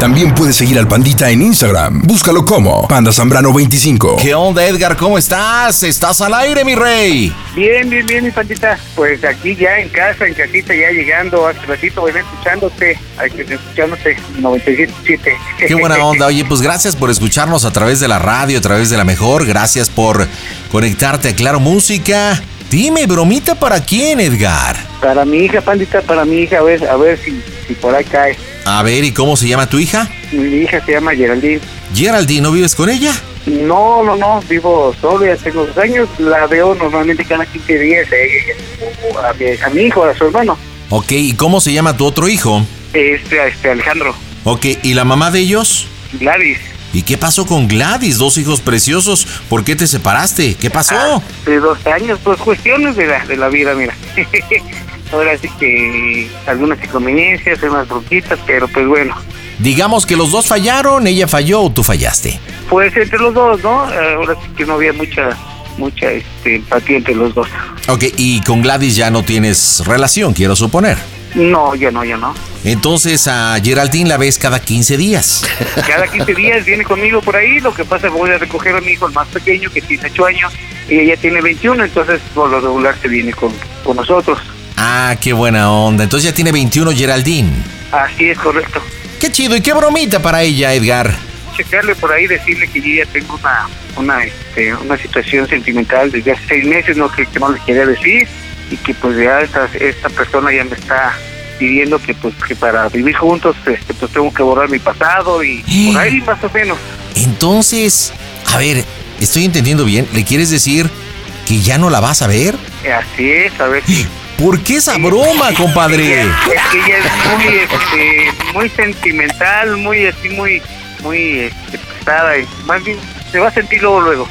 También puedes seguir al Pandita en Instagram. Búscalo como Panda Zambrano 25. ¿Qué onda, Edgar? ¿Cómo estás? ¿Estás al aire, mi rey? Bien, bien, bien, mi pandita. Pues aquí ya en casa, en casita, ya llegando. Hace ratito venía escuchándote, escuchándote 97.7. Qué buena onda. Oye, pues gracias por escucharnos a través de la radio, a través de la mejor. Gracias por conectarte a Claro Música. Dime, bromita para quién, Edgar. Para mi hija, pandita, para mi hija, a ver, a ver si, si por ahí cae. A ver, ¿y cómo se llama tu hija? Mi hija se llama Geraldine. Geraldine, ¿no vives con ella? No, no, no, vivo solo, tengo dos años. La veo normalmente cada 15 días eh, a, mi, a mi hijo, a su hermano. Ok, ¿y cómo se llama tu otro hijo? Este, este Alejandro. Ok, ¿y la mamá de ellos? Gladys. ¿Y qué pasó con Gladys? Dos hijos preciosos. ¿Por qué te separaste? ¿Qué pasó? De dos años, pues cuestiones de la, de la vida, mira. Ahora sí que algunas inconveniencias, unas bronquitas, pero pues bueno. Digamos que los dos fallaron, ella falló o tú fallaste. Pues entre los dos, ¿no? Ahora sí que no había mucha mucha este, empatía entre los dos. Ok, y con Gladys ya no tienes relación, quiero suponer. No, ya no, ya no. Entonces a Geraldine la ves cada 15 días. Cada 15 días viene conmigo por ahí, lo que pasa es que voy a recoger a mi hijo, el más pequeño, que tiene 8 años, y ella tiene 21, entonces por lo regular se viene con, con nosotros. Ah, qué buena onda. Entonces ya tiene 21 Geraldine. Así es correcto. Qué chido y qué bromita para ella, Edgar. Checarle por ahí, decirle que yo ya tengo una una este, una situación sentimental desde hace seis meses, no que, que no le quería decir, y que pues ya esta, esta persona ya me está pidiendo que pues que para vivir juntos este, pues tengo que borrar mi pasado y por ahí más o menos. Entonces, a ver, estoy entendiendo bien. ¿Le quieres decir que ya no la vas a ver? Así es, a ver. ¿Por qué esa broma, compadre? Es que ella es muy, este, muy sentimental, muy así, muy, muy este, pesada, y más bien se va a sentir luego, luego.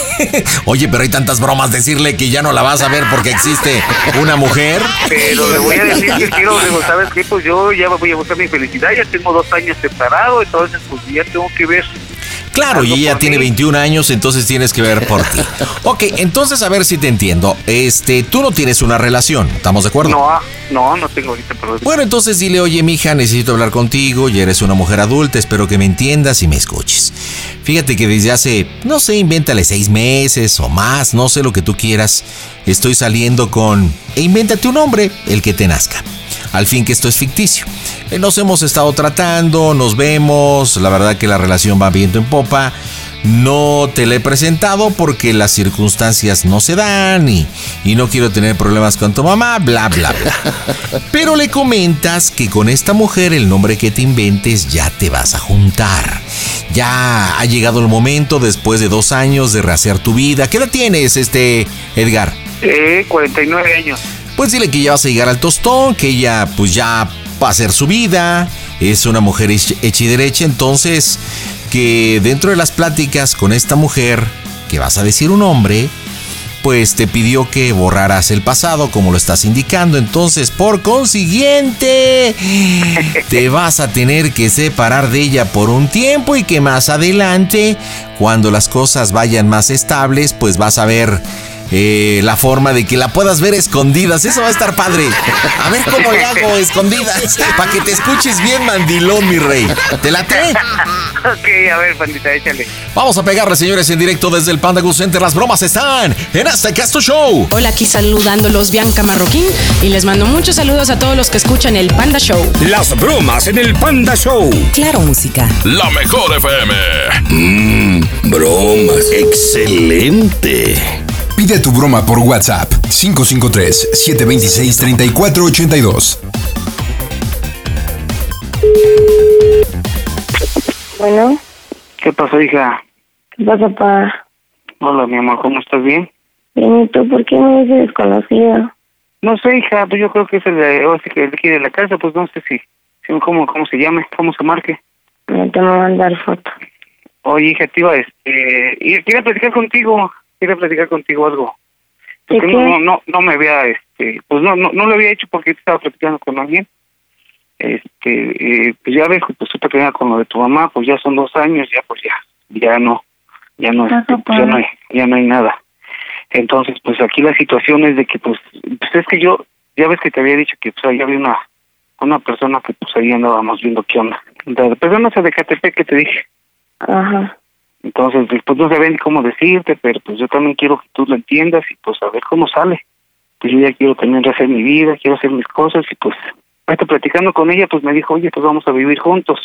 Oye, pero hay tantas bromas decirle que ya no la vas a ver porque existe una mujer. Pero le voy a decir que quiero, digo, ¿sabes qué? Pues yo ya voy a buscar mi felicidad, ya tengo dos años separado, entonces pues ya tengo que ver. Claro, y ella tiene mí. 21 años, entonces tienes que ver por ti. Ok, entonces a ver si te entiendo. Este, tú no tienes una relación, ¿estamos de acuerdo? No, ah, no, no tengo ahorita problema. Bueno, entonces dile, oye, mija, necesito hablar contigo, ya eres una mujer adulta, espero que me entiendas y me escuches. Fíjate que desde hace, no sé, invéntale seis meses o más, no sé lo que tú quieras, estoy saliendo con... E invéntate un nombre, el que te nazca. Al fin que esto es ficticio. Eh, Nos hemos estado tratando, nos vemos, la verdad que la relación va viento en popa. No te la he presentado porque las circunstancias no se dan y, y no quiero tener problemas con tu mamá, bla, bla, bla. Pero le comentas que con esta mujer el nombre que te inventes ya te vas a juntar. Ya ha llegado el momento después de dos años de rehacer tu vida. ¿Qué edad tienes, este Edgar? Eh, 49 años. Pues dile que ya vas a llegar al tostón, que ella pues ya va a hacer su vida, es una mujer hech- hecha y derecha, entonces que dentro de las pláticas con esta mujer, que vas a decir un hombre, pues te pidió que borraras el pasado como lo estás indicando, entonces por consiguiente te vas a tener que separar de ella por un tiempo y que más adelante, cuando las cosas vayan más estables, pues vas a ver eh, la forma de que la puedas ver escondidas. Eso va a estar padre. A ver cómo le hago escondidas. Para que te escuches bien, mandilón, mi rey. ¿Te late? ok, a ver, pandita, échale. Vamos a pegarle, señores, en directo desde el Panda Goose Center. Las bromas están en este Casto Show. Hola, aquí saludándolos Bianca Marroquín y les mando muchos saludos a todos los que escuchan el Panda Show. Las bromas en el Panda Show. Claro, música. La mejor FM. Mmm, bromas. Excelente. Pide tu broma por WhatsApp 553-726-3482. Bueno, ¿Qué pasó, hija? ¿qué pasa, papá? Hola, mi amor, ¿cómo estás? ¿Bien? Bien, ¿y tú por qué me dices desconocido? No sé, hija, pues yo creo que es el de, o sea, que el de aquí de la casa, pues no sé si, si cómo, cómo se llame, cómo se marque. No te voy a mandar foto. Oye, hija, te iba, este, y quería platicar contigo, quería platicar contigo algo. ¿De Porque qué? no, no, no me había, este, pues no, no, no lo había hecho porque estaba platicando con alguien. Este, eh, pues ya ves, pues tú te con lo de tu mamá, pues ya son dos años, ya pues ya, ya no, ya no, Ajá, este, pues ya no hay, ya no hay nada. Entonces, pues aquí la situación es de que, pues, pues es que yo, ya ves que te había dicho que pues ahí había una, una persona que pues ahí andábamos viendo qué onda. La persona esa de Catepec que te dije. Ajá. Entonces, pues no sabía ni cómo decirte, pero pues yo también quiero que tú lo entiendas y pues a ver cómo sale. Pues yo ya quiero también rehacer mi vida, quiero hacer mis cosas y pues, ahorita platicando con ella, pues me dijo, oye, pues vamos a vivir juntos.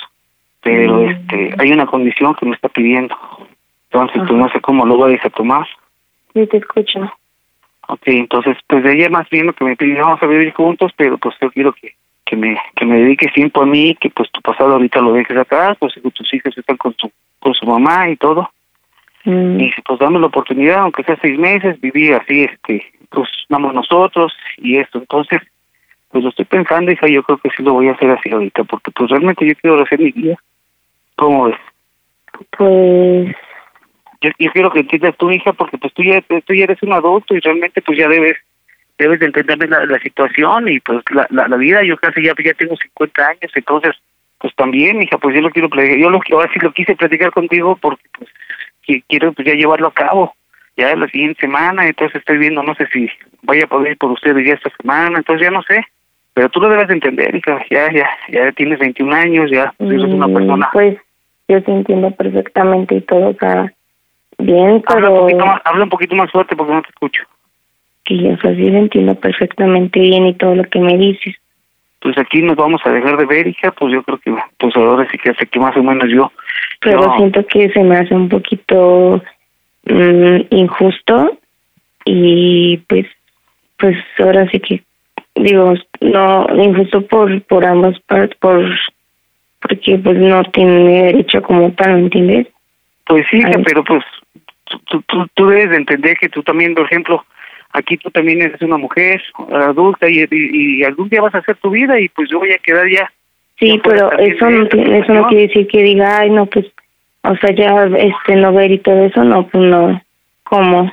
Pero Mm. este, hay una condición que me está pidiendo. Entonces, pues Ajá. no sé cómo lo vayas a tomar. Sí, te escucho. Ok, entonces, pues de ella más bien lo que me pidió, vamos a vivir juntos, pero pues yo quiero que, que me que me dediques tiempo a mí, que pues tu pasado ahorita lo dejes atrás, pues que tus hijos están con su con su mamá y todo. Mm, Y pues dame la oportunidad, aunque sea seis meses, vivir así, este, pues vamos nosotros y esto. Entonces, pues lo estoy pensando, hija, yo creo que sí lo voy a hacer así ahorita, porque pues realmente yo quiero hacer mi vida. ¿Cómo ves? Pues, Yo, yo quiero que entiendas tu hija, porque pues tú ya, tú ya eres un adulto y realmente pues ya debes debes de entender la, la situación y pues la, la, la vida, yo casi ya, ya tengo 50 años, entonces pues también, hija, pues yo lo quiero platicar, yo lo ahora sí lo quise platicar contigo porque pues que quiero pues ya llevarlo a cabo ya la siguiente semana, entonces estoy viendo, no sé si vaya a poder ir por ustedes ya esta semana, entonces ya no sé, pero tú lo debes de entender, hija, ya, ya, ya tienes 21 años, ya pues, eres una mm, persona. pues, yo te entiendo perfectamente y todo, o sea, bien, Habla un, pero poquito más, habla un poquito más fuerte porque no te escucho. que yo, o sea, sí lo entiendo perfectamente bien y todo lo que me dices. Pues aquí nos vamos a dejar de ver, hija, pues yo creo que, pues ahora sí que hace que más o menos yo, Pero siento que se me hace un poquito mm, injusto y pues pues ahora sí que digo no injusto por por ambas partes por porque pues no tiene derecho como tal ¿me entiendes? Pues sí, hija, pero pues tú, tú, tú, tú debes de entender que tú también, por ejemplo, aquí tú también eres una mujer adulta y, y, y algún día vas a hacer tu vida y pues yo voy a quedar ya. sí ya pero eso no eso no quiere decir que diga ay no pues o sea ya este no ver y todo eso no pues no cómo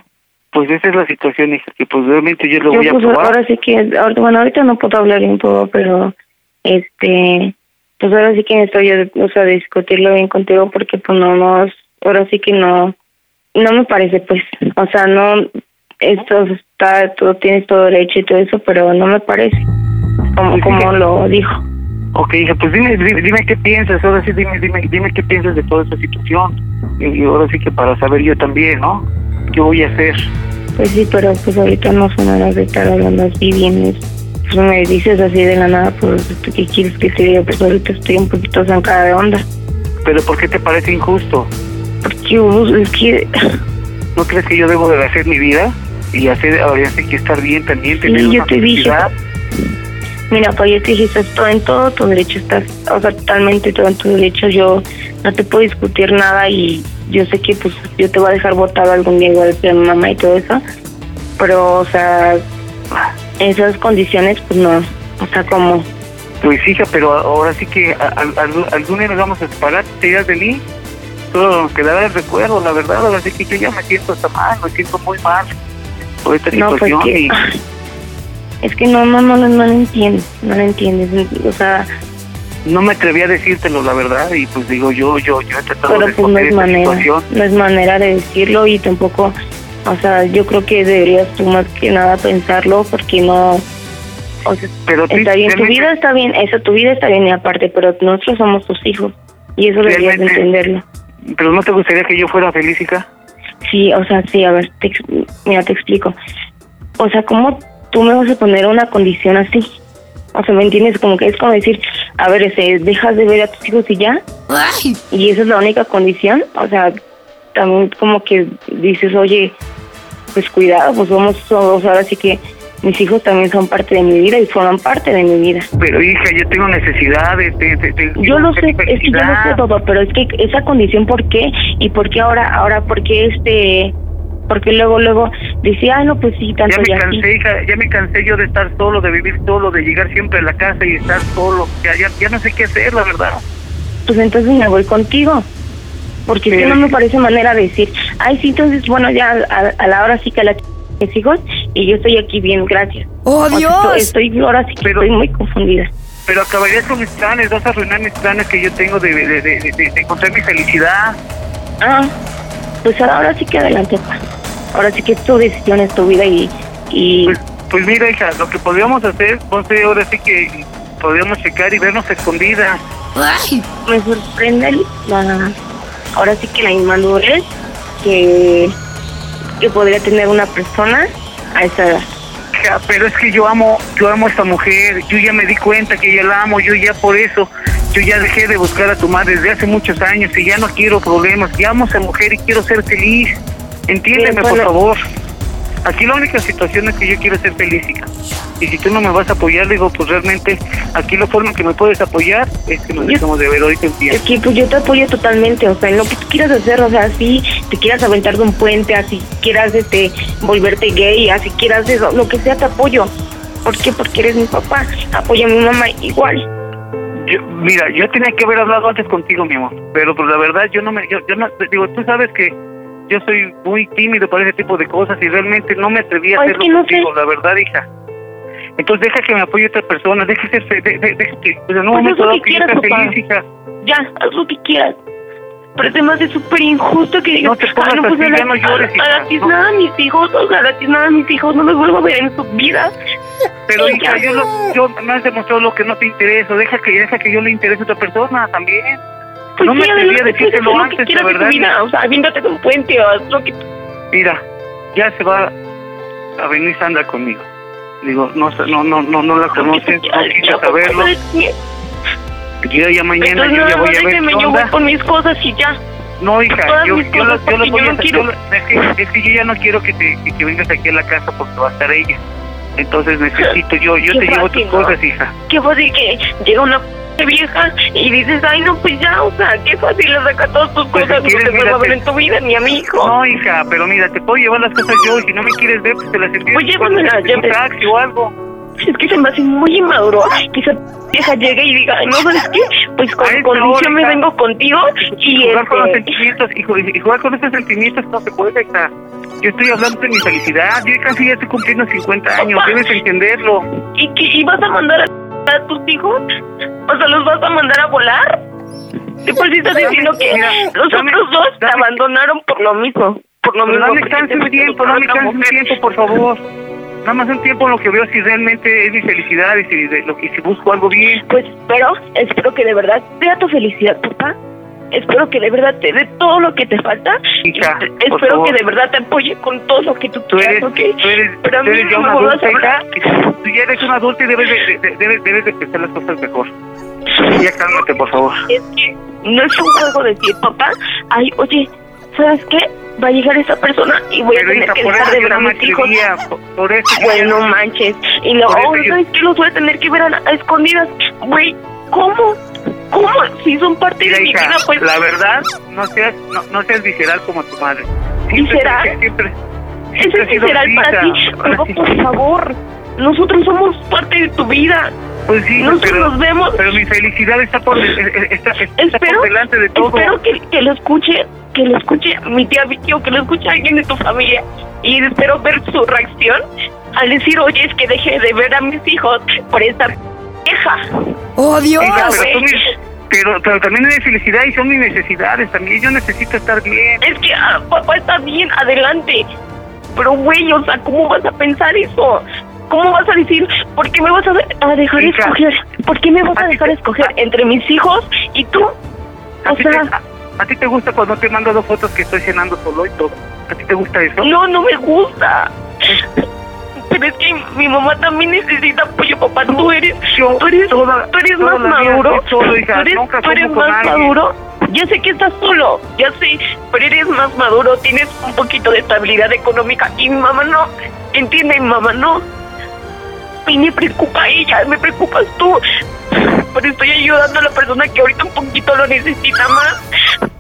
Pues esa es la situación, hija, que pues realmente yo lo yo voy a pues probar. ahora sí que bueno ahorita no puedo hablar bien todo pero este pues ahora sí que estoy o sea discutirlo bien contigo porque pues no no ahora sí que no no me parece pues o sea no esto está todo tienes todo derecho y todo eso pero no me parece como como lo dijo Ok, hija, pues dime, dime, dime qué piensas, ahora sí dime, dime, dime qué piensas de toda esta situación. Y, ahora sí que para saber yo también, ¿no? ¿Qué voy a hacer? pues sí pero pues ahorita no son horas de estar hablando así bien es- pues me dices así de la nada pues qué quieres que te diga pues ahorita estoy un poquito zancada de onda Pero ¿por qué te parece injusto? porque pues, es que ¿No crees que yo debo de hacer mi vida? Y hacer, ahora sí que estar bien también, tener Sí, yo una te dije. Mira, pues yo te dije, estás todo en todo tu derecho, estás, o sea, totalmente todo en tu derecho. Yo no te puedo discutir nada y yo sé que pues yo te voy a dejar botado algún día igual que a mi mamá y todo eso. Pero, o sea, esas condiciones, pues no. O sea, como, Pues hija, pero ahora sí que algún día nos vamos a separar, te dirás de mí. Solo nos quedará el recuerdo, la verdad, ahora sí que yo ya me siento hasta mal, me siento muy mal por esta no, pues situación. que, y- es que no, no, no, no, no lo entiendes, no lo entiendes. O sea, no me atreví a decírtelo, la verdad, y pues digo, yo yo yo he tratado pero de pues no es manera, situación. no es manera de decirlo y tampoco O sea, yo creo que deberías tú más que nada pensarlo porque no... O sea, Pero está bien, tu vida está bien, eso, tu vida está bien y aparte, pero nosotros somos tus hijos y eso deberías entenderlo. Pero no te gustaría que yo fuera feliz, hija. Sí, o sea, sí, a ver, te, mira, te explico. O sea, ¿cómo tú me vas a poner una condición así? O sea, ¿me entiendes? Como que es como decir, a ver, este, dejas de ver a tus hijos y ya, Ay, y esa es la única condición. O sea, también como que dices, oye, pues cuidado, pues somos todos, ahora sí que mis hijos también son parte de mi vida y forman parte de mi vida. Pero hija, yo tengo necesidades. De, de- de- Yo lo sé, es que yo lo sé todo, pero es que esa condición, ¿por qué? Y por qué ahora, ahora, por qué este, porque luego, luego decía, ay, no, pues sí, tanto Ya me cansé, hija, ya me cansé yo de estar solo, de vivir solo, de llegar siempre a la casa y estar solo. Ya, ya, ya no sé qué hacer, la verdad. Pues entonces me voy contigo. Porque es que no me parece manera de decir, ay, sí, entonces, bueno, ya a, a la hora sí que la mis hijos y yo estoy aquí bien, gracias. ¡Oh, Dios! estoy, estoy- ahora sí que Pero- estoy muy confundida. Pero acabarías con mis planes, vas a arruinar mis planes que yo tengo de, de, de, de- de- de encontrar mi felicidad. Ah, pues ahora sí que adelante, pa. Ahora sí que es tu decisión, es tu vida y... y Pues, pues mira, hija, lo que podríamos hacer, sé, ahora sí que podríamos checar y vernos escondidas. Ay, me sorprende la ahora sí que la inmadurez que que podría tener una persona a esa edad pero es que yo amo, yo amo a esta mujer, yo ya me di cuenta que ya la amo, yo ya por eso, yo ya dejé de buscar a tu madre desde hace muchos años y ya no quiero problemas, ya amo a esa mujer y quiero ser feliz. Entiéndeme, por favor. Aquí la única situación es que yo quiero ser feliz, hija. Y si tú no me vas a apoyar, digo, pues realmente aquí la forma en que me puedes apoyar es que nos dejemos de ver ahorita un es tiempo. que pues yo te apoyo totalmente o sea en lo que tú quieras hacer o sea si te quieras aventar de un puente así quieras este volverte gay así quieras eso lo que sea te apoyo ¿por qué? porque eres mi papá apoyo a mi mamá igual Yo, mira, yo tenía que haber hablado antes contigo, mi amor, pero pues la verdad yo no me, yo, yo no, digo, tú sabes que yo soy muy tímido para ese tipo de cosas y realmente no me atreví a Ay, hacerlo que no contigo, sé. la verdad, hija. Entonces deja que me apoye otra persona, fe- de, de- deja que pues, en un Pues momento lo que que yo quieras, sea papá. feliz, hija. ya haz lo que quieras pero además es súper injusto que digas No te pongas "Ay, pues, así, ya no llores, hija, tiznada a mis hijos o sea a la tiznada a mis hijos no los vuelvo a ver en su vida Pero Sí, hija, ya. yo, lo, yo me has demostrado lo que no te interesa, deja que deja que yo le interese a otra persona también. Pues no me sí, atreví a pues, decírtelo que antes, quieras de tu verdad. vida, o sea, aviéntate de un puente o haz lo que Mira, ya se va a venir Sandra conmigo. Digo, no, no, no, no, no la conoces, no quise saberlo. Yo ya mañana yo ya voy a ver yo voy por mis cosas y ya. No, hija, yo, yo, porque voy a es, que, es que yo ya no quiero que, te, que, vengas aquí a la casa porque va a estar ella. Entonces necesito yo, yo te llevo tus cosas, hija. Qué fácil que llega una vieja y dices, ay no, pues ya, o sea, qué fácil le saca todas tus Pues, cosas, si no quieres, te vuelvo a ver en tu vida, ni a mi hijo. No, hija, pero mira, te puedo llevar las cosas yo y si no me quieres ver, pues te las envío. Pues llévamelas, en un taxi o algo. Es que se me hace muy inmaduro que esa vieja llegue y diga, ay, no, ¿sabes qué? Pues con condición me vengo contigo y jugar con los este... sentimientos y, y jugar con esos sentimientos no se puede, hija. Yo estoy hablando de mi felicidad. Yo casi ya estoy cumpliendo 50 años. Papá. Debes entenderlo. ¿Y, qué, ¿Y vas a mandar a, a tus hijos? O sea, ¿los vas a mandar a volar? De por sí estás Dame- diciendo que los otros dos te abandonaron por lo mismo. Por lo Pero mismo. chance te un fuiste tiempo, otra chance un mujer. tiempo, por favor. Nada más un tiempo en lo que veo si realmente es mi felicidad y si, de- lo, y si busco algo bien. Pues espero, espero que de verdad sea tu felicidad, papá. Espero que de verdad te dé todo lo que te falta. Hija, Y por espero favor. que de verdad te apoye con todo lo que tú quieras, eres, ¿ok? tú eres, Pero a mí no me vuelvas a hablar. Tú ya eres una adulta y debes de, de- de- debes, de pensar las cosas mejor. Ya cálmate, por favor. Es que no es un juego decir, papá, ay, oye, ¿sabes qué? Va a llegar esa persona y voy a Pero tener hija, que dejar de yo ver a mis hijos. Por, eso yo ya- no manches. Y luego, oh, yo- ¿sabes qué? Los voy a tener que ver a, a escondidas. Güey, ¿cómo? ¿Cómo? Si son parte Mira, de mi hija, vida, pues... la verdad, no seas, no, no seas visceral como tu madre. ¿Visceral? Siempre, siempre es visceral para ti. Pero sí. por favor, nosotros somos parte de tu vida. Pues sí, Nosotros pero, nos vemos. pero mi felicidad está por, está, está Espero, por delante de todo. espero que, que lo escuche, que lo escuche mi tía Vicky o que lo escuche alguien de tu familia. Y espero ver su reacción al decir, oye, es que deje de ver a mis hijos por esta vieja. ¡Oh, Dios! Pero, tú güey. mi- pero, pero también es felicidad y son mis necesidades también. Yo necesito estar bien. Es que, ah, papá está bien, adelante. Pero, güey, o sea, ¿cómo vas a pensar eso? ¿Cómo vas a decir, por qué me vas a, a dejar Hija, escoger? ¿Por qué me vas a a dejar te- escoger entre mis hijos y tú? ¿A O sea, a, a ti te gusta cuando te mando dos fotos que estoy cenando solo y todo? ¿A ti te gusta eso? no, no me gusta. Pero es que mi mamá también necesita apoyo, papá. Tú eres, Yo tú eres, toda- tú eres más maduro. estoy solo, hija. Tú eres, Nunca tú eres más maduro. Ya sé que estás solo, ya sé, pero eres más maduro, tienes un poquito de estabilidad económica y mi mamá no, entiende, mi mamá no. Y me preocupa ella, me preocupas tú. Pero estoy ayudando a la persona que ahorita un poquito lo necesita más.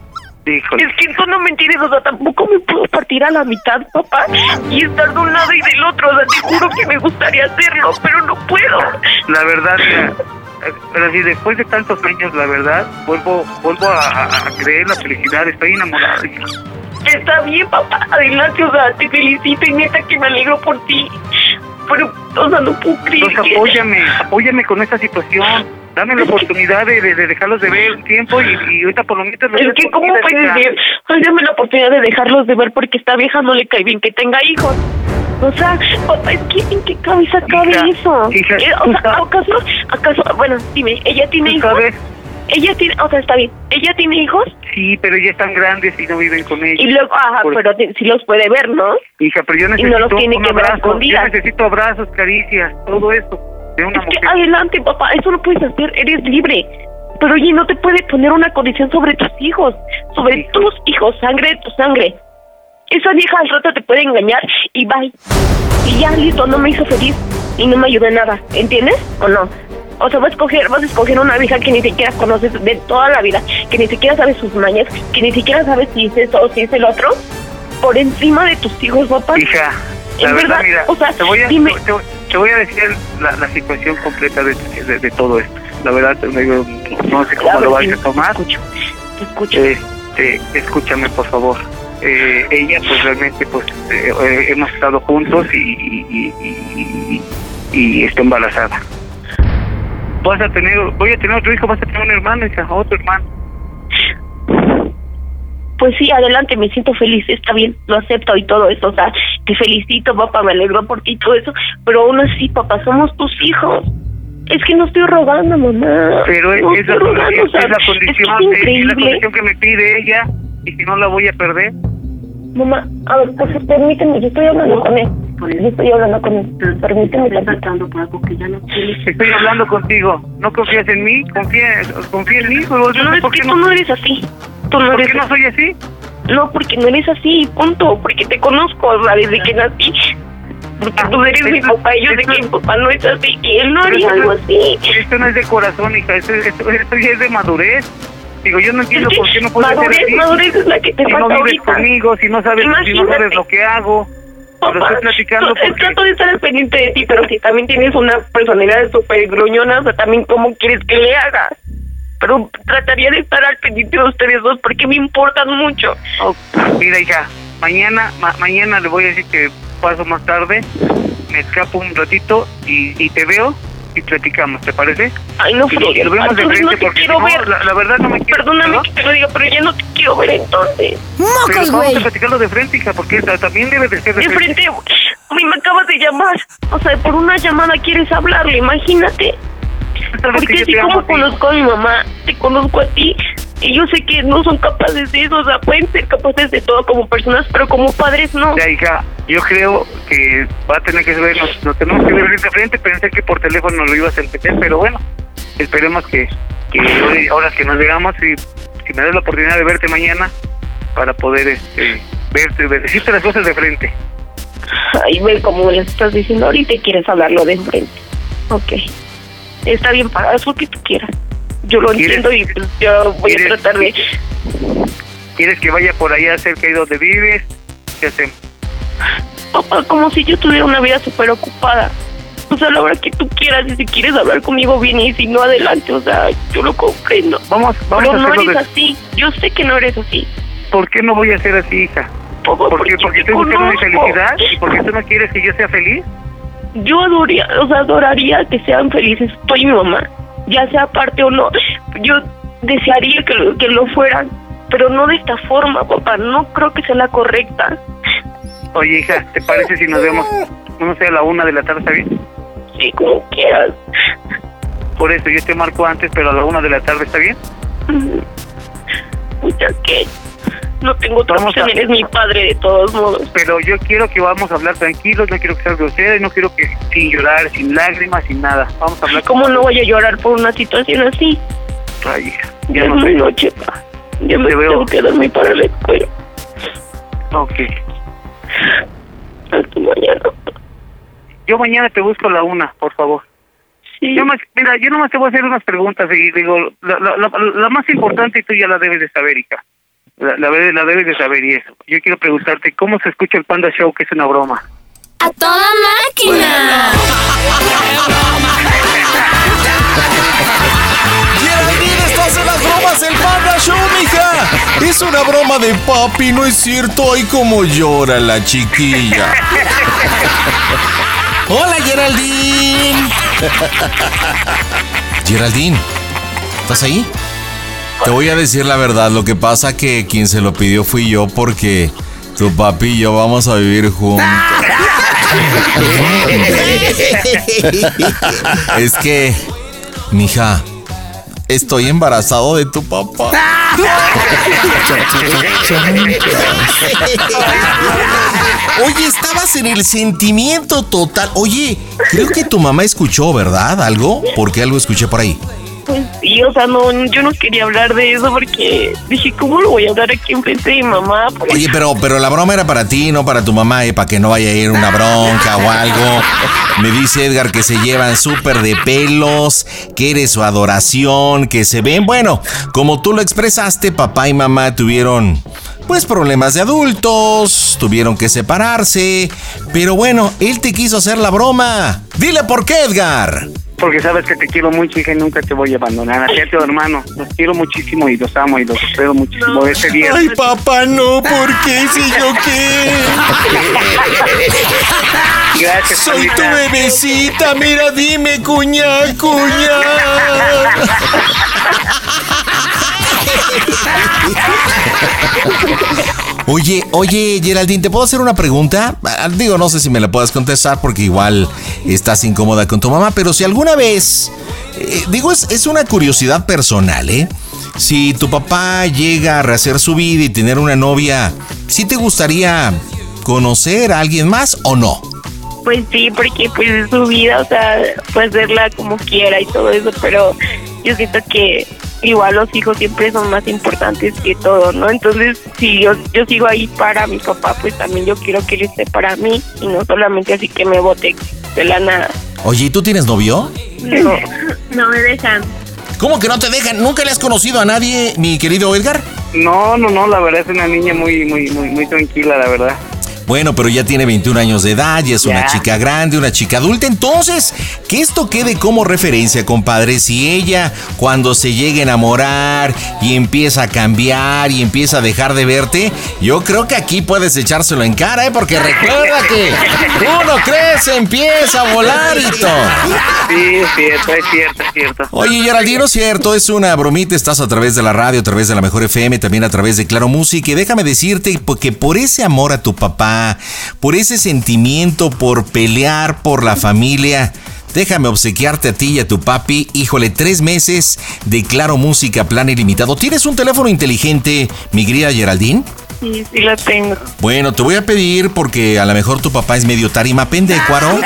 Híjole. Es que tú no me entiendes, o sea, tampoco me puedo partir a la mitad, papá, y estar de un lado y del otro. O sea, te juro que me gustaría hacerlo, pero no puedo. La verdad, mira, pero si después de tantos años, la verdad, vuelvo vuelvo a, a- a creer la felicidad. Estoy enamorado. hija. Está bien, papá, adelante, o sea, te felicito y neta que me alegro por ti. Pero, o sea, no puedo creer Entonces que- apóyame, apóyame con esta situación. Dame la oportunidad de, de- de dejarlos de ver un tiempo y, y ahorita por lo menos... Es que, ¿cómo puedes decir? Ay, dame la oportunidad de dejarlos de ver porque esta vieja no le cae bien que tenga hijos. O sea, papá, es que ¿en qué cabeza cabe Hija, eso? hija, Eh, o sea, ¿acaso, acaso, bueno, dime, ¿ella tiene ¿Tú hijos? sabes? Ella tiene, o sea, está bien, ¿ella tiene hijos? Sí, pero ya están grandes y no viven con ellos. Y luego, ajá, Por- pero te- sí los puede ver, ¿no? Hija, pero yo y necesito no los tiene un que ver abrazo. Yo necesito abrazos, caricias, todo eso de una Es que mujer. adelante, papá, eso lo puedes hacer, eres libre. Pero oye, no te puede poner una condición sobre tus hijos, sobre Hijo. tus hijos, sangre de tu sangre. Esa vieja al rato te puede engañar y bye. Y ya, listo, no me hizo feliz y no me ayudó en nada, ¿entiendes? ¿O no? O sea, vas a escoger, vas a escoger una vieja que ni siquiera conoces de toda la vida, que ni siquiera sabes sus mañas, que ni siquiera sabes si es eso o si es el otro, por encima de tus hijos, papá. Hija, la En verdad, verdad, mira, o sea, te, voy a, dime. te, te voy a decir la, la situación completa de, de, de todo esto. La verdad, no sé cómo ver, lo dime, a tomar. Te escucho, te escucho. Este, escúchame, por favor. Eh, ella, pues realmente, pues eh, hemos estado juntos y, y, y, y- y está embarazada. Vas a tener, voy a tener otro hijo, vas a tener un hermano, hija, otro hermano. Pues sí, adelante, me siento feliz, está bien, lo acepto y todo eso, o sea, te felicito, papá, me alegro por ti y todo eso, pero aún así, papá, somos tus hijos. Es que no estoy rogando, mamá. Pero es, no es la, estoy rogando, condición, o sea, es la es condición, que es es la condición que me pide ella y si no la voy a perder. Mamá, a ver, por favor, permíteme, yo estoy hablando con él. Yo estoy hablando con él. Permíteme, le tratando por algo que ya no. Estoy hablando contigo. ¿No confías en mí? ¿Confía, confía en mí? Yo No, es ¿Por que qué tú no eres así. No ¿por eres qué no soy así? No, porque no eres así, punto. Porque te conozco, o sea, desde que nací. Porque Ah, tú eres mi papá y yo sé que mi papá no es así. Y él no haría algo así. Esto no es de corazón, hija. Esto, esto, esto ya es de madurez. Digo, yo no entiendo que por qué no puedes ser madurez, así. madurez es la que te si no vives ahorita. conmigo, si no sabes, si no sabes lo que hago. Pero estoy platicando porque... trato de estar al pendiente de ti, pero si también tienes una personalidad súper gruñona, o sea, también cómo quieres que le haga. Pero trataría de estar al pendiente de ustedes dos porque me importan mucho. Oh, mira, hija, mañana ma- mañana le voy a decir que paso más tarde, me escapo un ratito y, y te veo y platicamos, ¿te parece? Ay, no Y lo, vemos de Entonces frente no te porque quiero no, ver. La, la verdad no me quiero... Perdóname ¿no? que te lo diga, pero ya no te quiero ver entonces. Pero ¡Mocos, vamos güey! a platicarlo de frente, hija, porque también debe de ser de, De frente, a mí me acabas de llamar. O sea, por una llamada quieres hablarle, imagínate. Porque así como a conozco a mi mamá, te conozco a ti. Y yo sé que no son capaces de eso, o sea, pueden ser capaces de todo como personas, pero como padres no. Ya, hija, yo creo que va a tener que ver, nos, tenemos que ver a frente. Pensé que por teléfono lo ibas a entender, pero bueno, esperemos que, que hoy- ahora que nos llegamos, y si me das la oportunidad de verte mañana para poder este, verte, de- decirte las cosas de frente. Ay, ve cómo le estás diciendo ahorita quieres hablarlo de frente. Ok. Está bien, para haz lo que tú quieras. Yo lo ¿Quieres- entiendo y pues yo voy a tratar de... ¿Quieres que vaya por allá cerca de donde vives? ¿Qué hacemos? Papá, como si yo tuviera una vida súper ocupada. O sea, la hora que tú quieras, y si quieres hablar conmigo bien y si no, adelante. O sea, yo lo comprendo. Vamos, vamos Pero a no eres de... así. Yo sé que no eres así. ¿Por qué no voy a ser así, hija? Papá, ¿Por qué? Porque estoy buscando mi felicidad y porque tú no quieres que yo sea feliz. Yo adoraría, o sea, adoraría que sean felices tú y mi mamá. Ya sea parte o no. Yo desearía que lo, que lo fueran. Pero no de esta forma, papá. No creo que sea la correcta. Oye, hija, ¿te parece si nos vemos, no sé, a la una de la tarde, está bien? Sí, como quieras. Por eso yo te marco antes, pero a la una de la tarde, ¿está bien? Pucha, que no tengo otra Vamos a- opción, eres mi padre de todos modos. Pero yo quiero que vamos a hablar tranquilos, no quiero que seas grosera, y no quiero que sin llorar, sin lágrimas, sin nada. Vamos a hablar. ¿Cómo no voy a llorar por una situación así? Ay, Ya ya no es muy noche, pa. Ya me Te veo. tengo que dormir para la escuela. Ok. Hasta mañana. Yo mañana te busco a la una, por favor. Sí. Yo más, mira, yo nomás te voy a hacer unas preguntas y digo, la, la, la, la más importante tú ya la debes de saber, hija. La, la, debes- la debes de saber y eso. Yo quiero preguntarte, ¿cómo se escucha el Panda Show, que es una broma? ¡A toda máquina! Geraldine, estás en las bromas del Panda Show, mija. Es una broma de papi, no es cierto. Ay, cómo llora la chiquilla. Hola, Geraldine. Geraldine, ¿estás ahí? Te voy a decir la verdad. Lo que pasa que quien se lo pidió fui yo porque tu papi y yo vamos a vivir juntos. es que, mija, estoy embarazado de tu papá. Oye, estabas en el sentimiento total. Oye, creo que tu mamá escuchó, ¿verdad? ¿Algo? Porque algo escuché por ahí. Pues sí, o sea, no, yo no quería hablar de eso porque dije, ¿cómo lo voy a hablar aquí enfrente de mi mamá? Oye, pero, pero la broma era para ti, no para tu mamá, ¿eh? Para que no vaya a ir una bronca o algo. Me dice Edgar que se llevan súper de pelos, que eres su adoración, que se ven. Bueno, como tú lo expresaste, papá y mamá tuvieron, pues, problemas de adultos, tuvieron que separarse. Pero bueno, él te quiso hacer la broma. Dile por qué, Edgar. Porque sabes que te quiero mucho, hija, y nunca te voy a abandonar. Así a tu hermano. Los quiero muchísimo y los amo y los espero muchísimo ese día. Ay, papá, no, ¿por qué? Si yo qué. Gracias, Soy tu bebecita, mira, dime, cuña, cuña. Oye, oye, Geraldine, ¿te puedo hacer una pregunta? Ah, Digo, no sé si me la puedas contestar porque igual estás incómoda con tu mamá, pero si alguna vez, eh, digo, es, una curiosidad personal, ¿eh? Si tu papá llega a rehacer su vida y tener una novia, ¿sí te gustaría conocer a alguien más o no? pues sí, porque pues es su vida, o sea, puede hacerla como quiera y todo eso, pero yo siento que igual los hijos siempre son más importantes que todo, ¿no? Entonces, si yo, yo sigo ahí para mi papá, pues también yo quiero que él esté para mí y no solamente así que me bote de la nada. Oye, ¿y tú tienes novio? No, no me dejan. ¿Cómo que no te dejan? ¿Nunca le has conocido a nadie, mi querido Edgar? No, no, no, la verdad es una niña muy, muy, muy, muy tranquila, la verdad. Bueno, pero ya tiene 21 años de edad, ya es una chica grande, una chica adulta. Entonces, que esto quede como referencia, compadre. Si ella, cuando se llegue a enamorar y empieza a cambiar y empieza a dejar de verte, yo creo que aquí puedes echárselo en cara, ¿eh? Porque recuerda que uno crece, empieza a volar y todo. Sí, es cierto, es cierto, es cierto. Oye, Geraldino, cierto, es una bromita. Estás a través de la radio, a través de la Mejor FM, también a través de Claro Música. Y déjame decirte que por ese amor a tu papá, por ese sentimiento, por pelear por la familia, déjame obsequiarte a ti y a tu papi. Híjole, tres meses de Claro Música, plan ilimitado. ¿Tienes un teléfono inteligente, mi querida Geraldine? Sí, sí la tengo. Bueno, te voy a pedir, porque a lo mejor tu papá es medio tarima pendecuaro,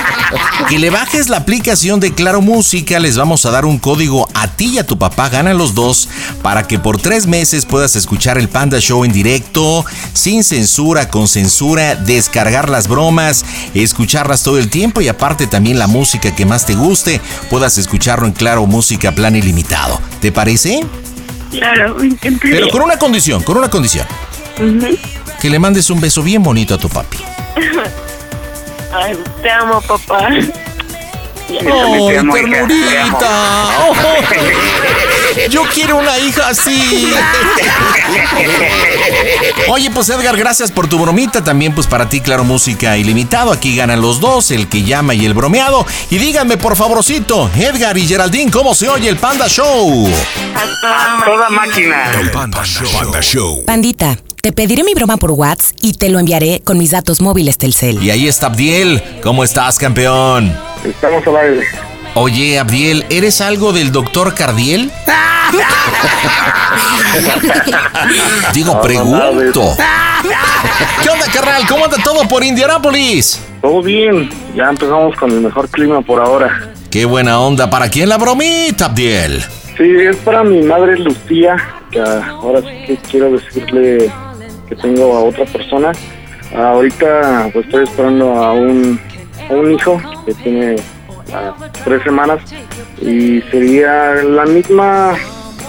que le bajes la aplicación de Claro Música. Les vamos a dar un código a ti y a tu papá, ganan los dos, para que por tres meses puedas escuchar el Panda Show en directo, sin censura, con censura, descargar las bromas, escucharlas todo el tiempo y aparte también la música que más te guste, puedas escucharlo en Claro Música Plan Ilimitado. ¿Te parece? Claro, me encantaría. Pero con una condición, con una condición. Que le mandes un beso bien bonito a tu papi. Ay, te amo, papá. Amo. ternurita! Yo quiero una hija así. Oye, pues Edgar, gracias por tu bromita. También, pues para ti, claro, música ilimitado. Aquí ganan los dos, el que llama y el bromeado. Y díganme, por favorcito, Edgar y Geraldine, ¿cómo se oye el Panda Show? Toda máquina. El Panda Show. Panda Show. Pandita, te pediré mi broma por WhatsApp y te lo enviaré con mis datos móviles Telcel. Y ahí está Abdiel. ¿Cómo estás, campeón? Estamos al aire. Oye, Abdiel, ¿eres algo del doctor Cardiel? Digo, pregunto. ¿Qué onda, carnal? ¿Cómo anda todo por Indianápolis? Todo bien. Ya empezamos con el mejor clima por ahora. Qué buena onda. ¿Para quién la bromita, Abdiel? Sí, es para mi madre Lucía, que ahora sí que quiero decirle que tengo a otra persona. Ahorita pues estoy esperando a un, a un hijo que tiene tres semanas y sería la misma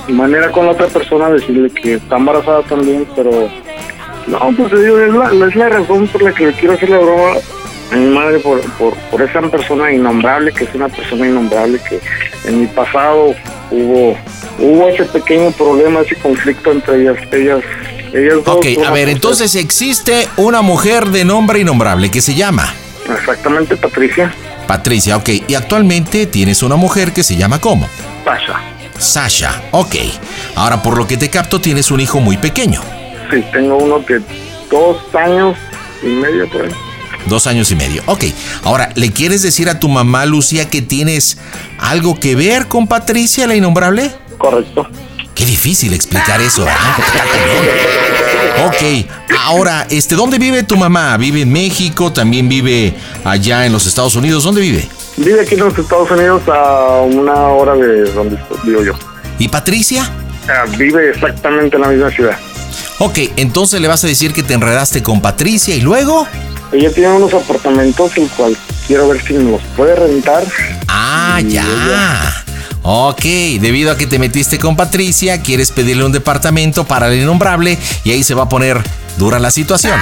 manera con la otra persona decirle que está embarazada también, pero no, pues te digo, es la, es la razón por la que le quiero hacer la broma a mi madre por, por, por esa persona innombrable, que es una persona innombrable que en mi pasado hubo hubo ese pequeño problema, ese conflicto entre ellas, ellas, ellas dos. Ok, a ver, entonces existe una mujer de nombre innombrable que se llama Exactamente, Patricia. Patricia, ok. Y actualmente tienes una mujer que se llama ¿cómo? Pasha. Sasha, ok. Ahora, por lo que te capto, tienes un hijo muy pequeño. Sí, tengo uno que dos años y medio por ahí. Dos años y medio. Ok. Ahora, ¿le quieres decir a tu mamá, Lucía, que tienes algo que ver con Patricia, la innombrable? Correcto. Qué difícil explicar eso, ¿verdad? Ahora, este, ¿dónde vive tu mamá? ¿Vive en México? ¿También vive allá en los Estados Unidos? ¿Dónde vive? Vive aquí en los Estados Unidos a una hora de donde vivo yo. ¿Y Patricia? Ah, vive exactamente en la misma ciudad. Ok, entonces le vas a decir que te enredaste con Patricia y luego... Ella tiene unos apartamentos el cual quiero ver si me los puede rentar. Ah, ya. Ok, debido a que te metiste con Patricia, quieres pedirle un departamento para el innombrable y ahí se va a poner dura la situación.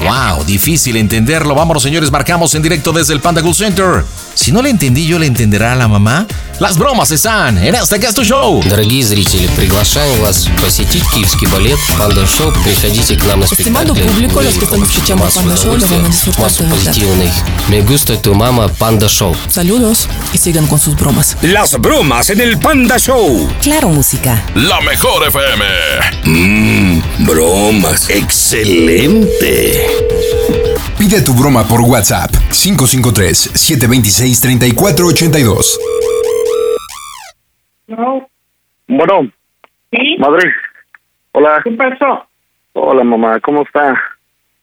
Wow, difícil entenderlo. Vámonos, señores, marcamos en directo desde el Panda Cool Center. Si no le entendí, yo le entenderá a la mamá. Las bromas están en este que es tu show. Дорогие зрители, приглашаем вас посетить Киевский балет Панда Шоу. Приходите к нам на Estimado спектакль. público, los que están escuchando Массу Panda Show lo van a удовольствия, disfrutar массу de verdad. позитивных. Me gusta tu mama Panda Show. Saludos y sigan con sus bromas. Las bromas en el Panda Show. Claro, música. La mejor FM. Mmm, bromas. Excelente. Pide tu broma por WhatsApp 553-726-3482. No. Bueno. ¿Sí? Madre. Hola. ¿Qué pasó? Hola, mamá. ¿Cómo está?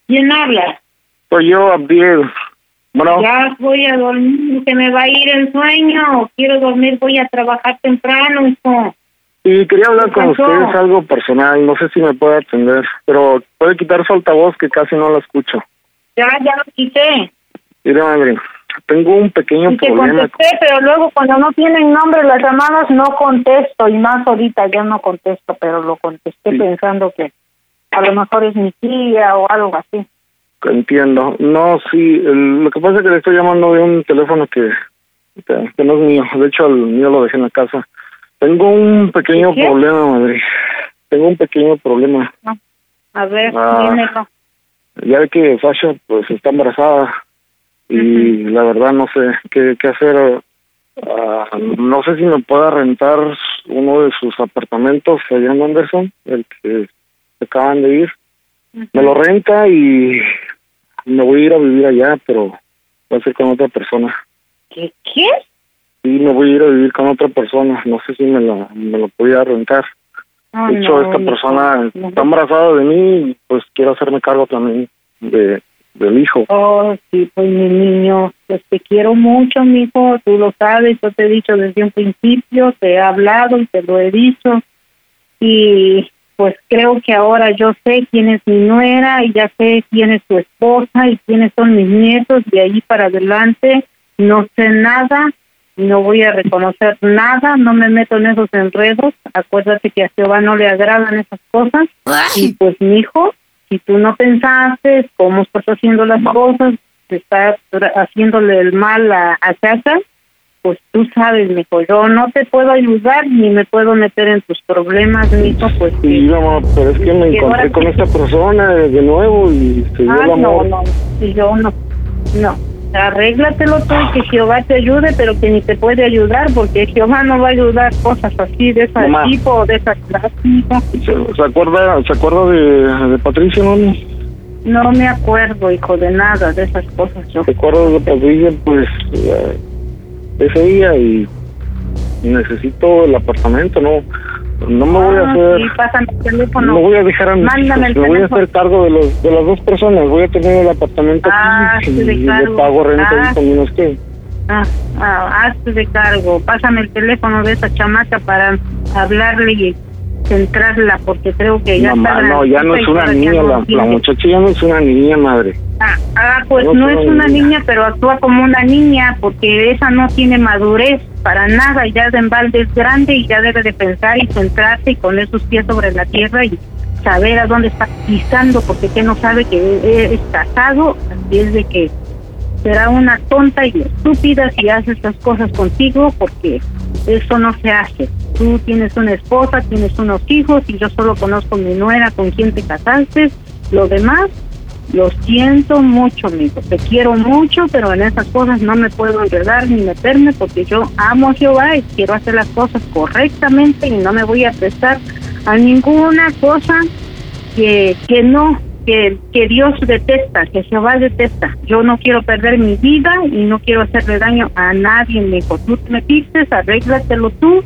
¿Quién habla? Soy yo, Abdiel. Bueno. Ya voy a dormir, se me va a ir el sueño. Quiero dormir, voy a trabajar temprano, hijo. Y quería hablar ¿Qué con pasó? ustedes algo personal. No sé si me puede atender, pero puede quitar su altavoz que casi no la escucho. Ya, ya lo quité. Mire, madre. Tengo un pequeño Y te problema. contesté, pero luego cuando no tienen nombre las llamadas no contesto. Y más ahorita ya no contesto, pero lo contesté pensando que a lo mejor es mi tía o algo así. Entiendo. No, sí. el- lo que pasa es que le estoy llamando de un teléfono que, que, que no es mío. De hecho, el mío lo dejé en la casa. Tengo un pequeño ¿Qué? problema, madre. Tengo un pequeño problema. A ver, Ah. dímelo. Ya ve que Sasha pues está embarazada y la verdad no sé qué, qué hacer. Ah, no sé si me pueda rentar uno de sus apartamentos allá en Anderson, el que acaban de ir. Me lo renta y me voy a ir a vivir allá, pero va a ser con otra persona. ¿Qué? ¿Qué? Sí, me voy a ir a vivir con otra persona. No sé si me lo, me lo podía rentar. Ah, De hecho, no, esta persona no. está embarazada de mí y pues quiero hacerme cargo también de del hijo. Oh, sí, pues mi niño, pues te quiero mucho, mi hijo, tú lo sabes, yo te he dicho desde un principio, te he hablado y te lo he dicho. Y pues creo que ahora yo sé quién es mi nuera y ya sé quién es tu esposa y quiénes son mis nietos. De ahí para adelante no sé nada, no voy a reconocer nada, no me meto en esos enredos. Acuérdate que a Jehová no le agradan esas cosas. Y pues mi hijo, si tú no pensaste cómo estás haciendo las cosas, estás tra- haciéndole el mal a, a pues tú sabes, mijo, yo no te puedo ayudar ni me puedo meter en tus problemas, mijo, pues Sí, mamá, pero es que me encontré con esta persona de nuevo y se dio Ah, el no, amor. no, y yo no, no. Arréglatelo tú y que Jehová te ayude, pero que ni te puede ayudar, porque Jehová no va a ayudar cosas así, de ese Mamá. tipo o de esa clase. ¿Se, se acuerda, se acuerda de, de Patricia, mami? No me acuerdo, hijo, de nada de esas cosas. Yo. ¿Se acuerda de Patricia? Pues eh, es ella y necesito el apartamento, no no me voy a Ah, hacer... sí, pásame el teléfono. No voy a dejar a mis Mándame el hijos, me voy a hacer cargo de, los, de las dos personas. Voy a tener el apartamento Ah, aquí y le pago renta Ah. y a usted. Ah, ah, hazte de cargo. Pásame el teléfono de esa chamaca para hablarle y centrarla, porque creo que ya Mamá, está no, ya no es y una niña, la, la muchacha ya no es una niña, madre. Ah, ah, pues No no, es una una niña. niña, pero actúa como una niña, porque esa no tiene madurez para nada, ya de embalde es grande y ya debe de pensar y centrarse y poner sus pies sobre la tierra y saber a dónde está pisando, porque que no sabe que es casado, así es de que será una tonta y estúpida si hace estas cosas contigo, porque eso no se hace. Tú tienes una esposa, tienes unos hijos y yo solo conozco mi nuera con quien te casaste. Lo demás, lo siento mucho, amigo. Te quiero mucho, pero en esas cosas no me puedo enredar ni meterme porque yo amo a Jehová y quiero hacer las cosas correctamente y no me voy a prestar a ninguna cosa que, que no, que, que Dios detesta, que Jehová detesta. Yo no quiero perder mi vida y no quiero hacerle daño a nadie, me dijo. Tú te metiste, arréglatelo tú.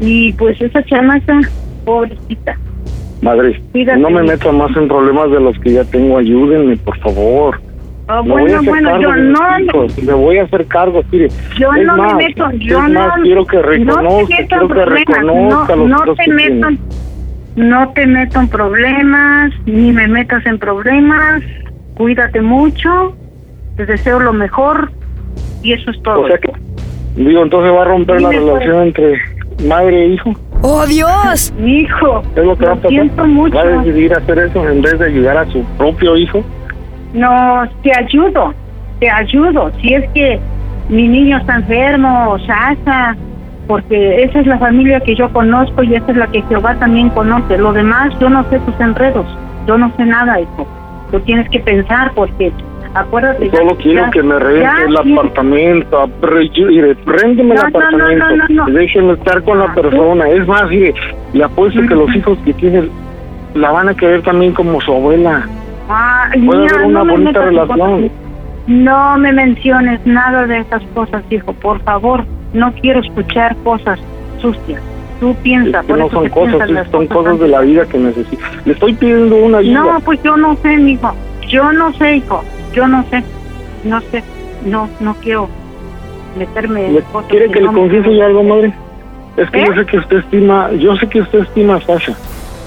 Y pues esa chamaca, pobrecita. Madre, Cuídate. no me meta más en problemas de los que ya tengo. Ayúdenme, por favor. Ah, Me bueno, bueno, yo no, hijos, Me voy a hacer cargo, mire. yo Es no más, me meto, yo no, más, quiero que no reconozca, meto quiero que reconozca no, los no te meto. No te meto en problemas, ni me metas en problemas, cuídate mucho, te deseo lo mejor y eso es todo. O sea que, digo, entonces va a romper la pues. relación entre madre e hijo. ¡Oh, Dios! Hijo, Es lo que va a lo siento mucho. Va a decidir hacer eso en vez de ayudar a su propio hijo. No, te ayudo, te ayudo. Si es que mi niño está enfermo, Sasa, porque esa es la familia que yo conozco y esa es la que Jehová también conoce. Lo demás, yo no sé tus enredos, yo no sé nada, hijo. Tú tienes que pensar porque, acuérdate. ya- Solo quiero ya- que me rente ya el tienes- apartamento. mire, Réndeme No, el no, no, apartamento. no, no, no. Déjeme estar con la persona. Es más, mire, le apuesto que los hijos que tiene la van a querer también como su abuela. Puede haber una me bonita relación. No me menciones nada de esas cosas, hijo, por favor. No quiero escuchar cosas sucias. Tú piensa, Que por no son cosas, piensas son cosas cosas de la vida que necesito. Le estoy pidiendo una ayuda. No, pues yo no sé, mijo. Yo no sé, hijo. Yo no sé. No sé. No, no quiero meterme en ¿Le- cosas ¿Quiere que le no- confiese yo algo, madre? Es que ¿Eh? yo sé que usted estima, yo sé que usted estima a Sasha,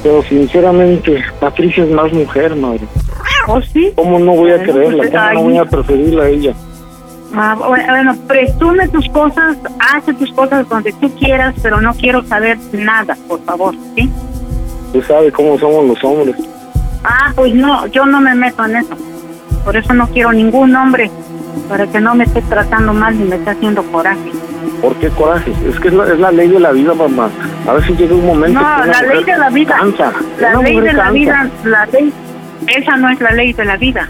pero sinceramente, Patricia es más mujer, madre. ¿Oh, sí? ¿Cómo no voy a Bueno, creerla? pues, ¿Cómo no voy a preferirla a ella? Ah, bueno, presume tus cosas, hace tus cosas donde tú quieras, pero no quiero saber nada, por favor, ¿sí? Usted sabe cómo somos los hombres. Ah, pues no, yo no me meto en eso. Por eso no quiero ningún hombre, para que no me esté tratando mal ni me esté haciendo coraje. ¿Por qué coraje? Es que es la, es la ley de la vida, mamá. A ver si llega un momento No, la ley de la vida. cansa. La ley de la cansa. vida, la ley, esa no es la ley de la vida.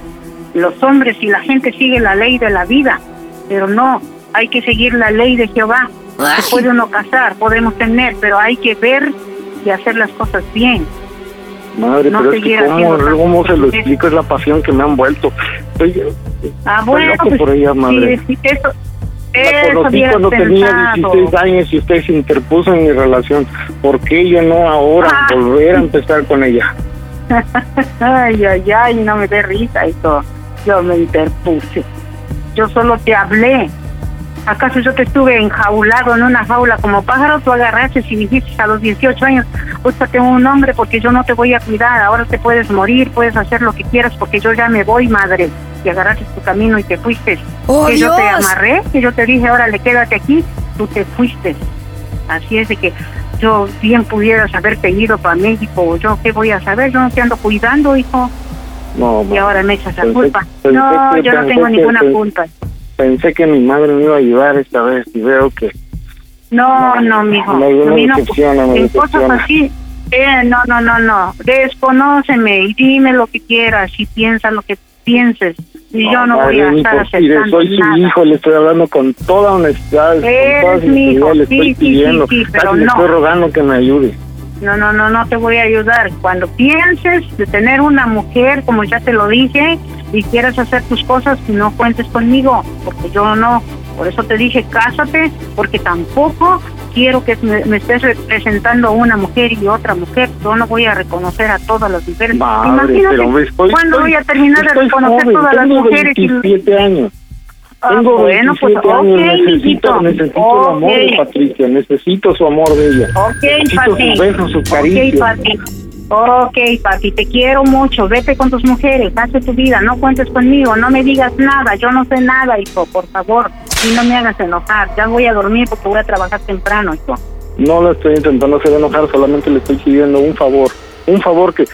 Los hombres y la gente sigue la ley de la vida, pero no, hay que seguir la ley de Jehová. Se puede uno casar, podemos tener, pero hay que ver y hacer las cosas bien. Madre, no pero es que cómo, cómo se lo explico, es la pasión que me han vuelto. Estoy, Ah, estoy loco pues, por ella, madre. sí, sí, eso, La conocí cuando tenía pensado. 16 años y usted se interpuso en mi relación. ¿Por qué yo no ahora Ah. volver a empezar con ella? ay, ay, ay, no me dé risa eso. Yo me interpuse. Yo solo te hablé. ¿Acaso yo te estuve enjaulado en una jaula como pájaro? Tú agarraste y dijiste a los 18 años, búscate un hombre porque yo no te voy a cuidar. Ahora te puedes morir, puedes hacer lo que quieras porque yo ya me voy, madre. Y agarraste tu camino y te fuiste. ¡Oh, que yo te amarré, que yo te dije, órale, quédate aquí, tú te fuiste. Así es de que yo bien pudieras haberte ido para México. Yo, ¿qué voy a saber? Yo no te ando cuidando, hijo. No, Y ahora me echas la culpa. pensé No, yo no tengo que- ninguna pensé- culpa. pensé que mi madre me iba a ayudar esta vez y veo que No, no, mijo. me, me no, en cosas así, eh, no, no, no, no. Desconóceme y dime lo que quieras y piensa lo que pienses. Y yo no voy a estar aceptando soy su nada. hijo, le estoy hablando con toda honestidad, con Eres toda mi hijo, le sí, estoy sí, sí, pidiendo, sí, pero casi le no. estoy rogando que me ayude. No, no, no, no te voy a ayudar. Cuando pienses de tener una mujer, como ya te lo dije, y quieras hacer tus cosas, no cuentes conmigo, porque yo no. Por eso te dije, cásate, porque tampoco quiero que me, me estés representando a una mujer y otra mujer. Yo no voy a reconocer a todas las mujeres. Madre, Imagínate pero estoy, cuándo estoy- voy a terminar de reconocer joven, todas las mujeres. y- 27 Ah, Tengo bueno, pues 27 años, ok, necesito, necesito el amor de. Patricia, necesito su amor de ella. Ok, necesito Pati. Ok, caricias. Pati. Ok, Pati, te quiero mucho. Vete con tus mujeres, hace tu vida. No cuentes conmigo, no me digas nada. Yo no sé nada, hijo, por favor. Y no me hagas enojar. Ya voy a dormir porque voy a trabajar temprano, hijo. No la estoy intentando hacer enojar, solamente le estoy pidiendo un favor. Un favor que,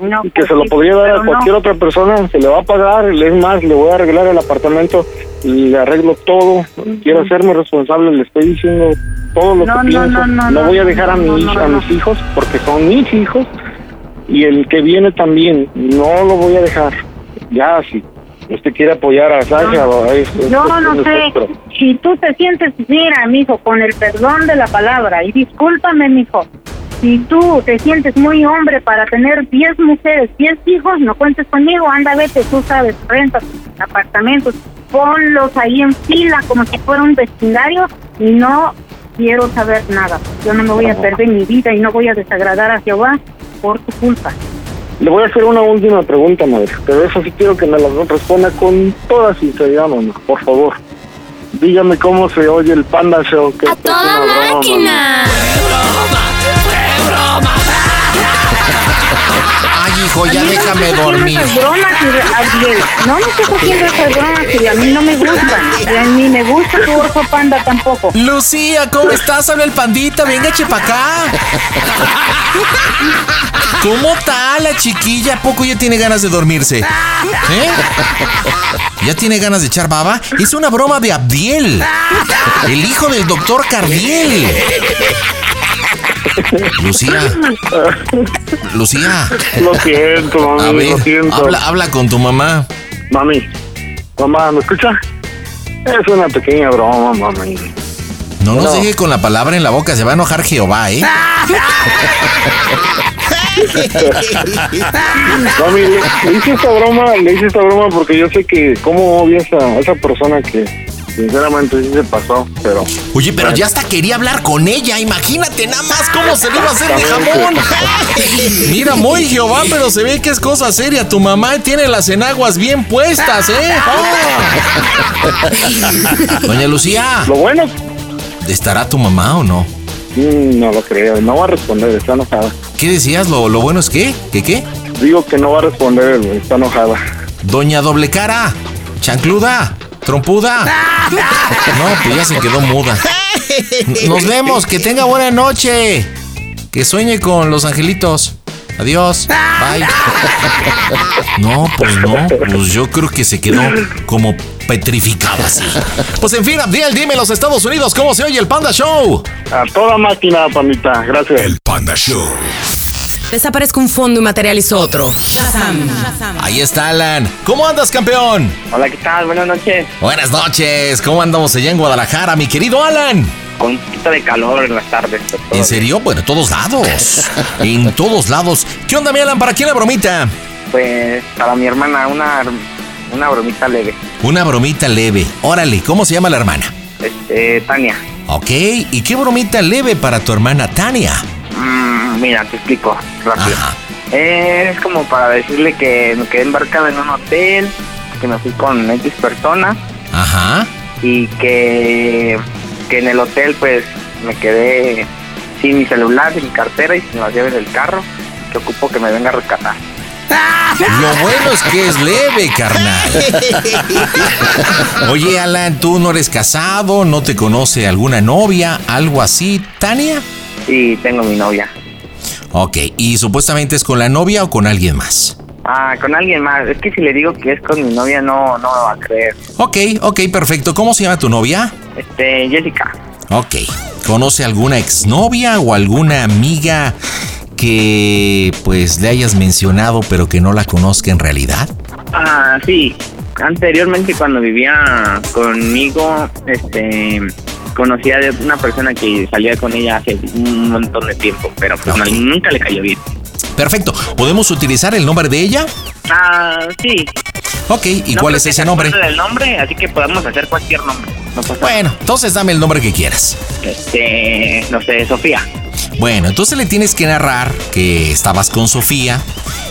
No, que pues se lo sí, podría dar a no. cualquier otra persona, se le va a pagar, es más, le voy a arreglar el apartamento, le arreglo todo, quiero hacerme responsable, le estoy diciendo todo lo No, que pienso. no, no, no, voy a dejar a, mi, a mis hijos, porque son mis hijos, y el que viene también, no lo voy a dejar. Ya, si usted quiere apoyar a Sasha, o a esto, Yo esto, no sé, si tú te sientes, mira, mijo, con el perdón de la palabra, y discúlpame, mijo, si tú te sientes muy hombre para tener 10 mujeres, 10 hijos, no cuentes conmigo, anda, vete, tú sabes, renta tus apartamentos, ponlos ahí en fila como si fuera un vecindario y no quiero saber nada. Yo no me voy a perder mi vida y no voy a desagradar a Jehová por tu culpa. Le voy a hacer una última pregunta, madre, pero eso sí quiero que me la responda con toda sinceridad, mamá, por favor. Dígame cómo se oye el Panda Show. Que ¡A toda máquina! Ay, hijo, ya déjame me estés haciendo dormir. esas bromas, Ariel. No me estés haciendo esas bromas que a mí no me gustan. Y a mí me gusta tu orco panda tampoco. Lucía, ¿cómo estás? Habla el pandita, venga, che pa' acá. ¿Cómo está la chiquilla? ¿A poco ya tiene ganas de dormirse? ¿Eh? ¿Ya tiene ganas de echar baba? Es una broma de Abdiel, el hijo del doctor Cardiel. Lucía, Lucía. Lo siento, mami, A ver, lo siento. habla, habla con tu mamá. Mami, mamá, ¿me escucha? Es una pequeña broma, mami. No nos No. deje con la palabra en la boca, se va a enojar Jehová, ¿eh? Mami, le, le hice esta broma, le hice esta broma porque yo sé que cómo esa, a esa persona que sinceramente sí se pasó, pero... Oye, pero ya hasta quería hablar con ella. Imagínate nada más cómo se le iba a hacer de jamón. Mira, muy Jehová, pero se ve que es cosa seria. Tu mamá tiene las enaguas bien puestas, ¿eh? Oh. Doña Lucía. Lo bueno. ¿Estará tu mamá o no? Mm, no lo creo, no va a responder, está enojada. ¿Qué decías? ¿Lo, lo bueno es que? ¿Qué qué? Digo que no va a responder, está enojada. Doña Doble Cara. Chancluda. Trompuda. No, pues ya se quedó muda. Nos vemos, que tenga buena noche. Que sueñe con los angelitos. Adiós. Bye. No, pues no. Pues yo creo que se quedó como petrificada así. Pues en fin, Abdiel, dime los Estados Unidos cómo se oye el Panda Show. A toda máquina, pandita, gracias. El Panda Show. Desaparezco un fondo y materializo otro. Ahí está Alan. ¿Cómo andas, campeón? Hola, ¿qué tal? Buenas noches. Buenas noches. ¿Cómo andamos allá en Guadalajara, mi querido Alan? Con un poquito de calor en las tardes. ¿En serio? Bueno, en todos lados. en todos lados. ¿Qué onda, mi Alan? ¿Para quién la bromita? Pues para mi hermana, una, una bromita leve. Una bromita leve. Órale, ¿cómo se llama la hermana? Este, Tania. Ok, ¿y qué bromita leve para tu hermana Tania? Mira, te explico rápido. Es como para decirle que me quedé embarcada en un hotel, que me fui con X personas Ajá. y que, que en el hotel pues me quedé sin mi celular, sin mi cartera y sin las llaves del carro, que ocupo que me venga a rescatar. Lo bueno es que es leve, carnal. Oye, Alan, ¿tú no eres casado? ¿No te conoce alguna novia? ¿Algo así, Tania? Sí, tengo mi novia. Ok, ¿y supuestamente es con la novia o con alguien más? Ah, con alguien más. Es que si le digo que es con mi novia, no, no me va a creer. Ok, ok, perfecto. ¿Cómo se llama tu novia? Este, Jessica. Ok. ¿Conoce alguna exnovia o alguna amiga que pues le hayas mencionado pero que no la conozca en realidad? Ah, sí. Anteriormente cuando vivía conmigo, este, conocía de una persona que salía con ella hace un montón de tiempo, pero pues no- nunca le cayó bien. Perfecto. ¿Podemos utilizar el nombre de ella? Ah, sí. Ok, ¿y No cuál es ese se nombre? del nombre, así que podemos hacer cualquier nombre. No Bueno, entonces dame el nombre que quieras. Este, no sé, Sofía. Bueno, entonces le tienes que narrar que estabas con Sofía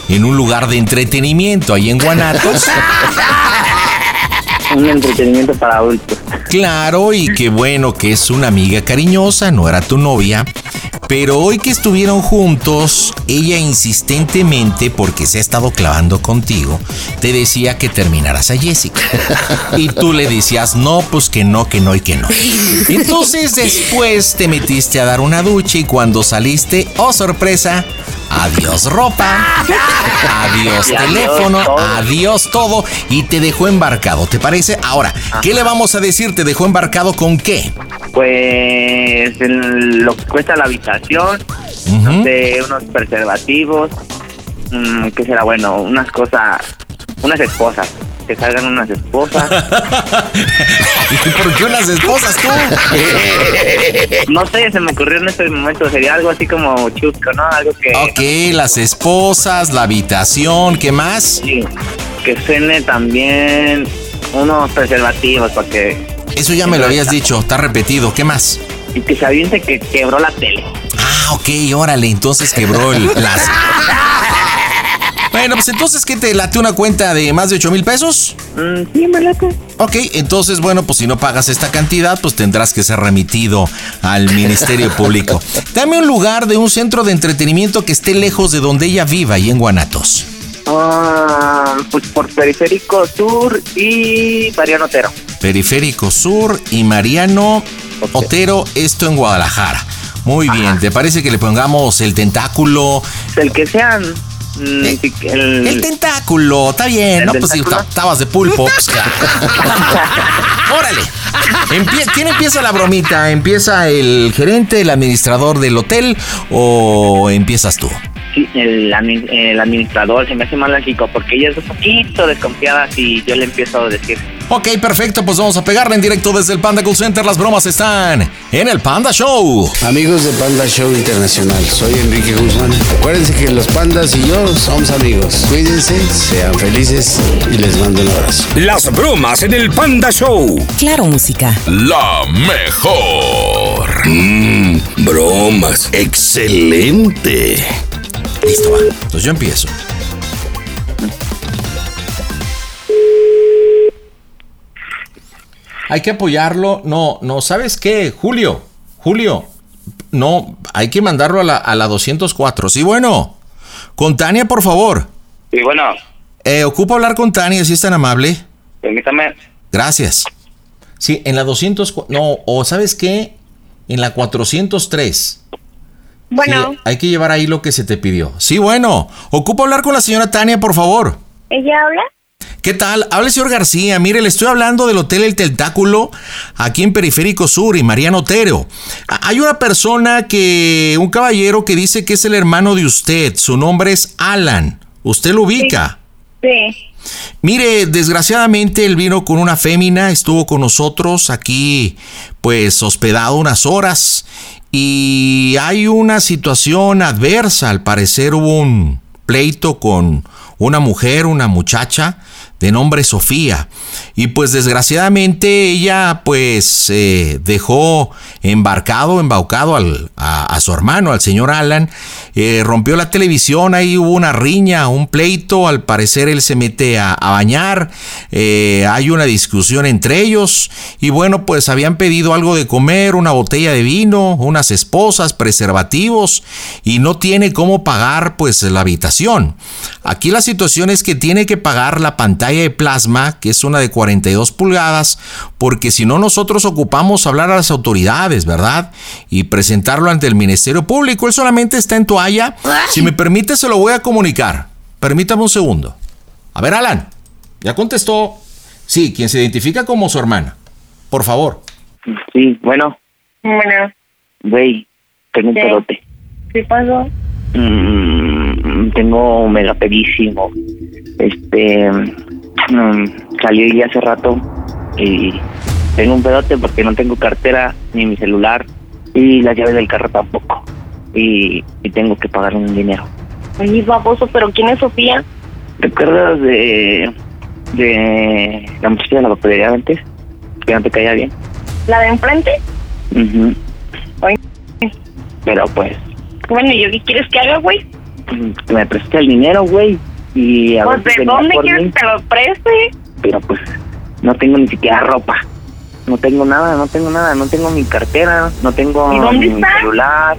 en un lugar de entretenimiento ahí en Guanatos. Un entretenimiento para adultos. Claro, y que bueno, que es una amiga cariñosa, no era tu novia. Pero hoy que estuvieron juntos, ella insistentemente, porque se ha estado clavando contigo, te decía que terminaras a Jessica. Y tú le decías, no, pues que no, que no y que no. Entonces después te metiste a dar una ducha y cuando saliste, oh sorpresa, adiós ropa, adiós teléfono, adiós todo y te dejó embarcado, ¿te parece? Ahora, ¿qué le vamos a decir? ¿Te dejó embarcado con qué? Pues el- lo que cuesta la habitación, sé, unos preservativos, mm, ¿qué será bueno? Unas cosas, unas esposas, que salgan unas esposas. ¿Y por qué unas esposas tú? no sé, se me ocurrió en este momento, sería algo así como chusco, ¿no? Algo que, Ok, las esposas, la habitación, ¿qué más? sí, que suene también unos preservativos para que... Eso ya me lo habías dicho, está repetido, ¿qué más? Y que se aviente que quebró la tele. Ah, ok, órale, entonces quebró el, las... Bueno, pues entonces, ¿qué te late una cuenta de más de 8 mil pesos? Mm, sí, me late. Ok, entonces, bueno, pues si no pagas esta cantidad, pues tendrás que ser remitido al Ministerio Público. Dame un lugar de un centro de entretenimiento que esté lejos de donde ella viva, ahí en Guanatos. Ah, pues por Periférico Sur y Mariano Otero. Periférico Sur y Mariano Otero, esto en Guadalajara. Muy bien, ¿te parece que le pongamos el tentáculo? El que sean. El, El tentáculo, está bien, ¿El ¿no? Pues si estabas de pulpo, pues. Órale. Empie- ¿Quién empieza la bromita? ¿Empieza el gerente, el administrador del hotel o empiezas tú? sí, el, admi- el administrador se me hace más lógico porque ella es un poquito desconfiada si yo le empiezo a decir. Ok, perfecto, pues vamos a pegarle en directo desde el Panda Cool Center. Las bromas están en el Panda Show. Amigos de Panda Show Internacional, soy Enrique Guzmán. Acuérdense que los pandas y yo somos amigos. Cuídense, sean felices y les mando un abrazo. Las bromas en el Panda Show. Claro, música. La mejor. Mmm, bromas. Excelente. Listo, va. Entonces yo empiezo. Hay que apoyarlo. No, no, ¿sabes qué? Julio, Julio. No, hay que mandarlo a la, a la 204. Sí, bueno. Con Tania, por favor. Y bueno, Eh, ocupo hablar con Tania, si es tan amable. permítame. Gracias. Sí, en la 200. No, o ¿sabes qué? En la 403. Bueno, Sí, hay que llevar ahí lo que se te pidió. Sí, bueno. Ocupo hablar con la señora Tania, por favor. ¿ella habla? ¿Qué tal? Habla el señor García. Mire, le estoy hablando del Hotel El Tentáculo aquí en Periférico Sur y Mariano Otero. Hay una persona que, un caballero que dice que es el hermano de usted. Su nombre es Alan. ¿Usted lo ubica? Sí. Mire, desgraciadamente él vino con una fémina, estuvo con nosotros aquí, pues hospedado unas horas y hay una situación adversa. Al parecer hubo un pleito con una mujer, una muchacha de nombre Sofía. Y pues desgraciadamente ella pues eh, dejó embarcado, embaucado al, a, su hermano, al señor Alan. Eh, rompió la televisión, ahí hubo una riña, un pleito. Al parecer él se mete a, a bañar. eh, hay una discusión entre ellos. Y bueno, pues habían pedido algo de comer, una botella de vino, unas esposas, preservativos. Y no tiene cómo pagar pues la habitación. Aquí la situación es que tiene que pagar la pantalla de plasma, que es una de 42 pulgadas, porque si no nosotros ocupamos hablar a las autoridades, ¿verdad? Y presentarlo ante el Ministerio Público. Él solamente está en toalla. Si me permite, se lo voy a comunicar. Permítame un segundo. A ver, Alan. Ya contestó. Sí, quien se identifica como su hermana. Por favor. Sí, bueno, Bueno, güey, tengo un ¿Qué? pedote. ¿qué pasó? Mm, tengo un mega pedísimo. Este, mm, salí ya hace rato y tengo un pedote porque no tengo cartera ni mi celular y las llaves del carro tampoco. Y, y tengo que pagar un dinero. Oye, baboso, ¿pero quién es Sofía? ¿Te acuerdas de, de la muchacha de la papelería antes? Que no te caía bien. ¿La de enfrente? Ujú. Ay, Pero pues, Bueno, ¿y yo qué quieres que haga, güey? mm, me presté el dinero, güey. Y a Pues, ver si ¿de dónde quieres mí. que te lo preste? pero pues no tengo ni siquiera ropa. No tengo nada, no tengo nada, no tengo mi cartera, no tengo ¿Y dónde mi está? celular,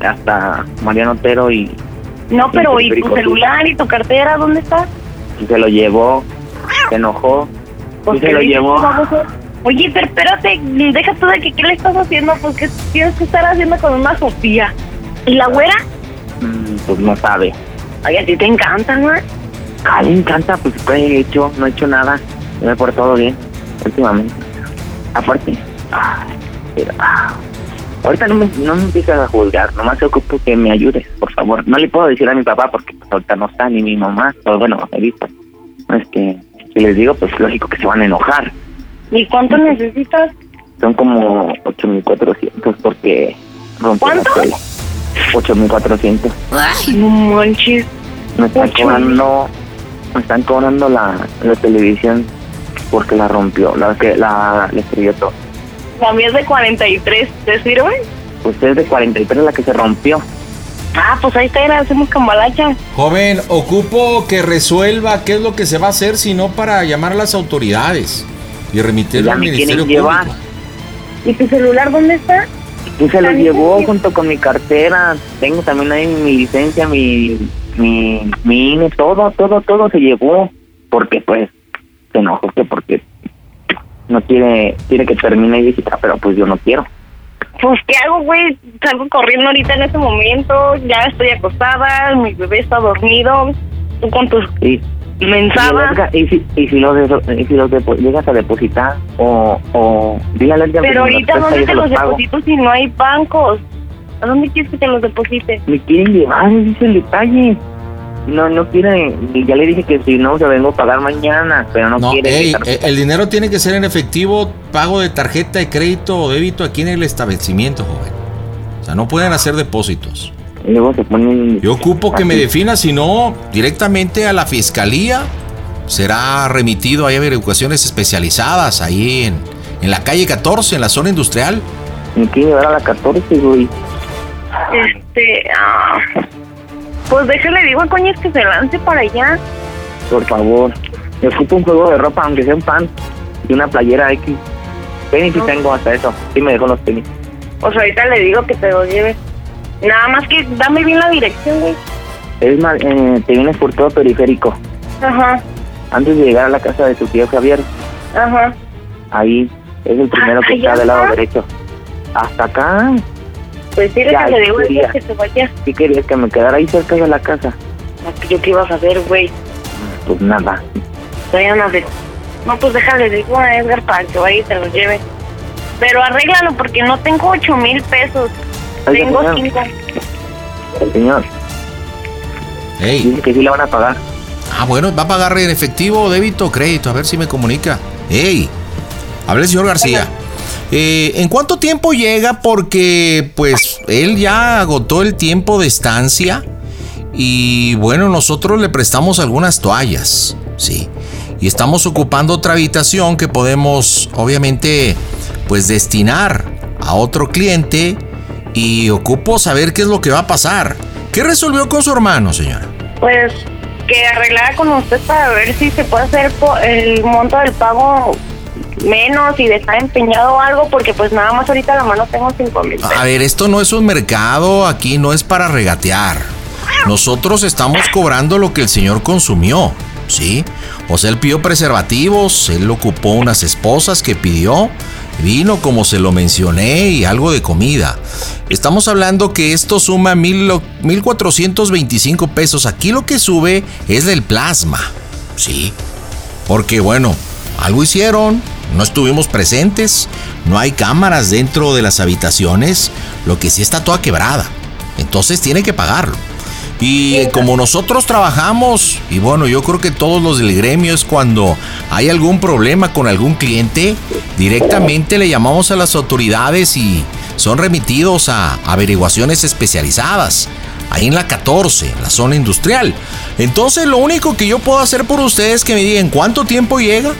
hasta Mariano Otero y No, pero ¿y tu celular y tu cartera dónde está? se lo llevó, se enojó, Pues, y se ¿qué lo llevó. Oye, pero espérate, deja tú de que qué le estás haciendo, pues qué tienes que estar haciendo con una Sofía. ¿Y la güera? Mm, pues no sabe. Ay, a ti te encanta, ¿no? A mí me encanta, pues ¿qué he hecho? No he hecho nada, me he portado bien últimamente. Aparte, pero, ah, ahorita no me, no me empiezas a juzgar, nomás ocupo que me ayudes, por favor. No le puedo decir a mi papá porque pues, ahorita no está, ni mi mamá, o bueno, he visto. Este, si les digo, pues lógico que se van a enojar. ¿Y cuánto necesitas? Son como 8.400 porque rompí la ¿Cuánto? Tele. 8.400. Ay, no manches. Me están Ocho cobrando, me están cobrando la, la televisión porque la rompió, la que la, la estrelló todo. La mía es de 43, ¿te sirve? Usted es de 43 la que se rompió. Ah, pues ahí está, hacemos cambalacha. Joven, ocupo que resuelva qué es lo que se va a hacer, si no para llamar a las autoridades y remitirlo Ya al me Ministerio quieren llevar. Público. ¿Y tu celular dónde está? Y se lo llevó junto con mi cartera. Tengo también ahí mi licencia, mi, mi, mi INE, todo, todo, todo se llevó. Porque pues se enojó que porque no quiere, quiere que termine visita, pero pues yo no quiero. Pues, ¿qué hago, güey? Salgo corriendo ahorita en este momento, ya estoy acostada, mi bebé está dormido, tú con tus Y, mensadas. y si, y si los, y si los depo- llegas a depositar o, o dígale al diablo Pero ahorita, ¿dónde te los deposito si no hay bancos? ¿A dónde quieres que te los deposite? Me quieren llevar, ese es el detalle. No, no quieren, ya le dije que si no, se vengo a pagar mañana, pero no, No, quiere. ey, eh, el dinero tiene que ser en efectivo, pago de tarjeta de crédito o débito aquí en el establecimiento, joven. O sea, no pueden hacer depósitos. Y luego se ponen... Yo ocupo que me defina, si no, directamente a la fiscalía. Será remitido a averiguaciones especializadas ahí en, en la calle 14, en la zona industrial. Me quieren llevar a la 14, güey. Este, ah, pues déjale, digo a Coñas que se lance para allá. Por favor. Me ocupo un juego de ropa, aunque sea un pan y una playera X. Tenis sí tengo hasta eso. Sí me dejó los tenis. Pues ahorita le digo que te los lleve. Nada más que dame bien la dirección, güey. Es más, eh, te vienes por todo periférico. Ajá, Antes de llegar a la casa de tu tío Javier, ajá. ahí es el primero que Ah, está ¿allá del lado derecho. Hasta acá. Pues dile Ya, que le a quería. que se vaya. ¿Qué querías que me quedara ahí cerca de la casa? Yo qué ibas a hacer, güey. Pues nada. A ver. No, pues déjale, digo a Edgar para que vaya y te los lleve. Pero arréglalo porque no tengo ocho mil pesos. Tengo señor. cinco. El señor. Dice que sí le van a pagar. Ah, bueno, va a pagar en efectivo, débito o crédito. A ver si me comunica. ¡Ey! Hable el señor García. Eh, ¿En cuánto tiempo llega? Porque, pues, él ya agotó el tiempo de estancia. Y bueno, nosotros le prestamos algunas toallas. Sí. Y estamos ocupando otra habitación que podemos, obviamente, pues, destinar a otro cliente. Y ocupo saber qué es lo que va a pasar. ¿Qué resolvió con su hermano, señora? Pues que arreglara con usted para ver si se puede hacer el monto del pago menos y dejar empeñado algo porque pues nada más ahorita a la mano tengo cinco mil pesos. A ver, esto no es un mercado, aquí no es para regatear. Nosotros estamos cobrando lo que el señor consumió, ¿sí? O sea, él pidió preservativos, él ocupó unas esposas que pidió, vino como se lo mencioné y algo de comida. Estamos hablando que esto suma mil lo- 1.425 pesos. Aquí lo que sube es el plasma. Sí. Porque bueno, algo hicieron, no estuvimos presentes, no hay cámaras dentro de las habitaciones, lo que sí está toda quebrada. Entonces tiene que pagarlo. Y como nosotros trabajamos, y bueno, yo creo que todos los del gremio es cuando hay algún problema con algún cliente, directamente le llamamos a las autoridades y son remitidos a averiguaciones especializadas, ahí en la 14, en la zona industrial. Entonces lo único que yo puedo hacer por ustedes es que me digan cuánto tiempo llega,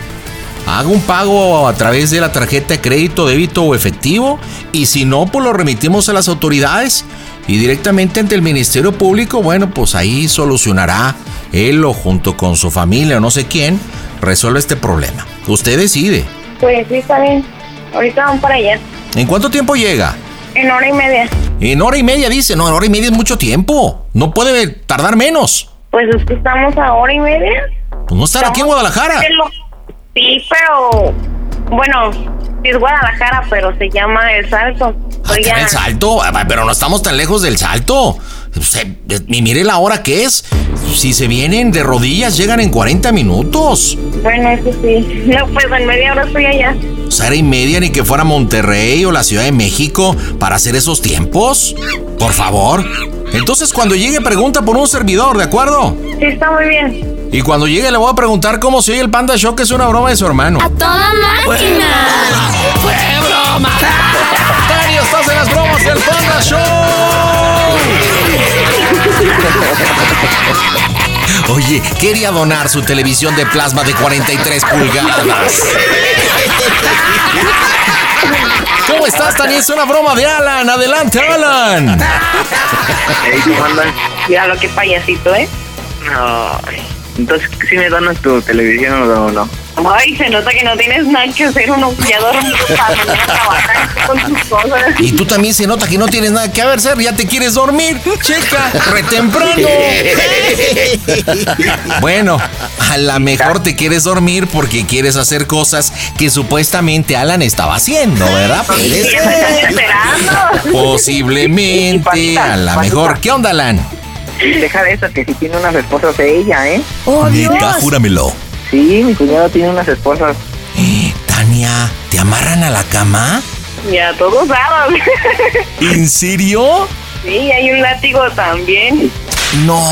hago un pago a través de la tarjeta de crédito, débito o efectivo y si no, pues lo remitimos a las autoridades y directamente ante el Ministerio Público, bueno, pues ahí solucionará él o junto con su familia o no sé quién, resuelve este problema. Usted decide. Pues sí, está bien. Ahorita vamos para allá. ¿En cuánto tiempo llega? En hora y media. En hora y media dice, no, en hora y media es mucho tiempo. No puede tardar menos. Pues es que estamos a hora y media. Pues no estar aquí en Guadalajara. Sí, pero bueno, es Guadalajara, pero se llama El Salto. Pero ya- El salto, Ah, pero no estamos tan lejos del salto. Se- Y mire la hora que es. Si se vienen de rodillas, llegan en 40 minutos. Bueno, eso sí. No, pues en media hora estoy allá. O sea, era y media ni que fuera Monterrey o la Ciudad de México para hacer esos tiempos. Por favor. Entonces, cuando llegue, pregunta por un servidor, ¿de acuerdo? Sí, está muy bien. Y cuando llegue, le voy a preguntar cómo se oye el Panda Show, que es una broma de su hermano. ¡Toda máquina! ¡Fue broma! Dani, estás en las bromas del Panda Show. Oye, quería donar su televisión de plasma de 43 pulgadas. ¿Cómo estás, Tani? Es una broma de Alan. Adelante, Alan. Mira lo que payasito, ¿eh? No. Entonces, si me donas tu televisión o no? Ay, se nota que no tienes nada que hacer, uno ya dormido para venir a trabajar con tus cosas. Y tú también se nota que no tienes nada que hacer, ya te quieres dormir. Checa, re temprano. Bueno, a lo mejor te quieres dormir porque quieres hacer cosas que supuestamente Alan estaba haciendo, ¿verdad? Sí. Posiblemente. A lo mejor. ¿Qué onda, Alan? Deja de eso, que si tiene unas esposas de ella, ¿eh? ¡Oh, Neta, júramelo. Sí, mi cuñado tiene unas esposas. Tania, ¿te amarran a la cama? Ya todos lados. ¿En serio? Sí, hay un látigo también. No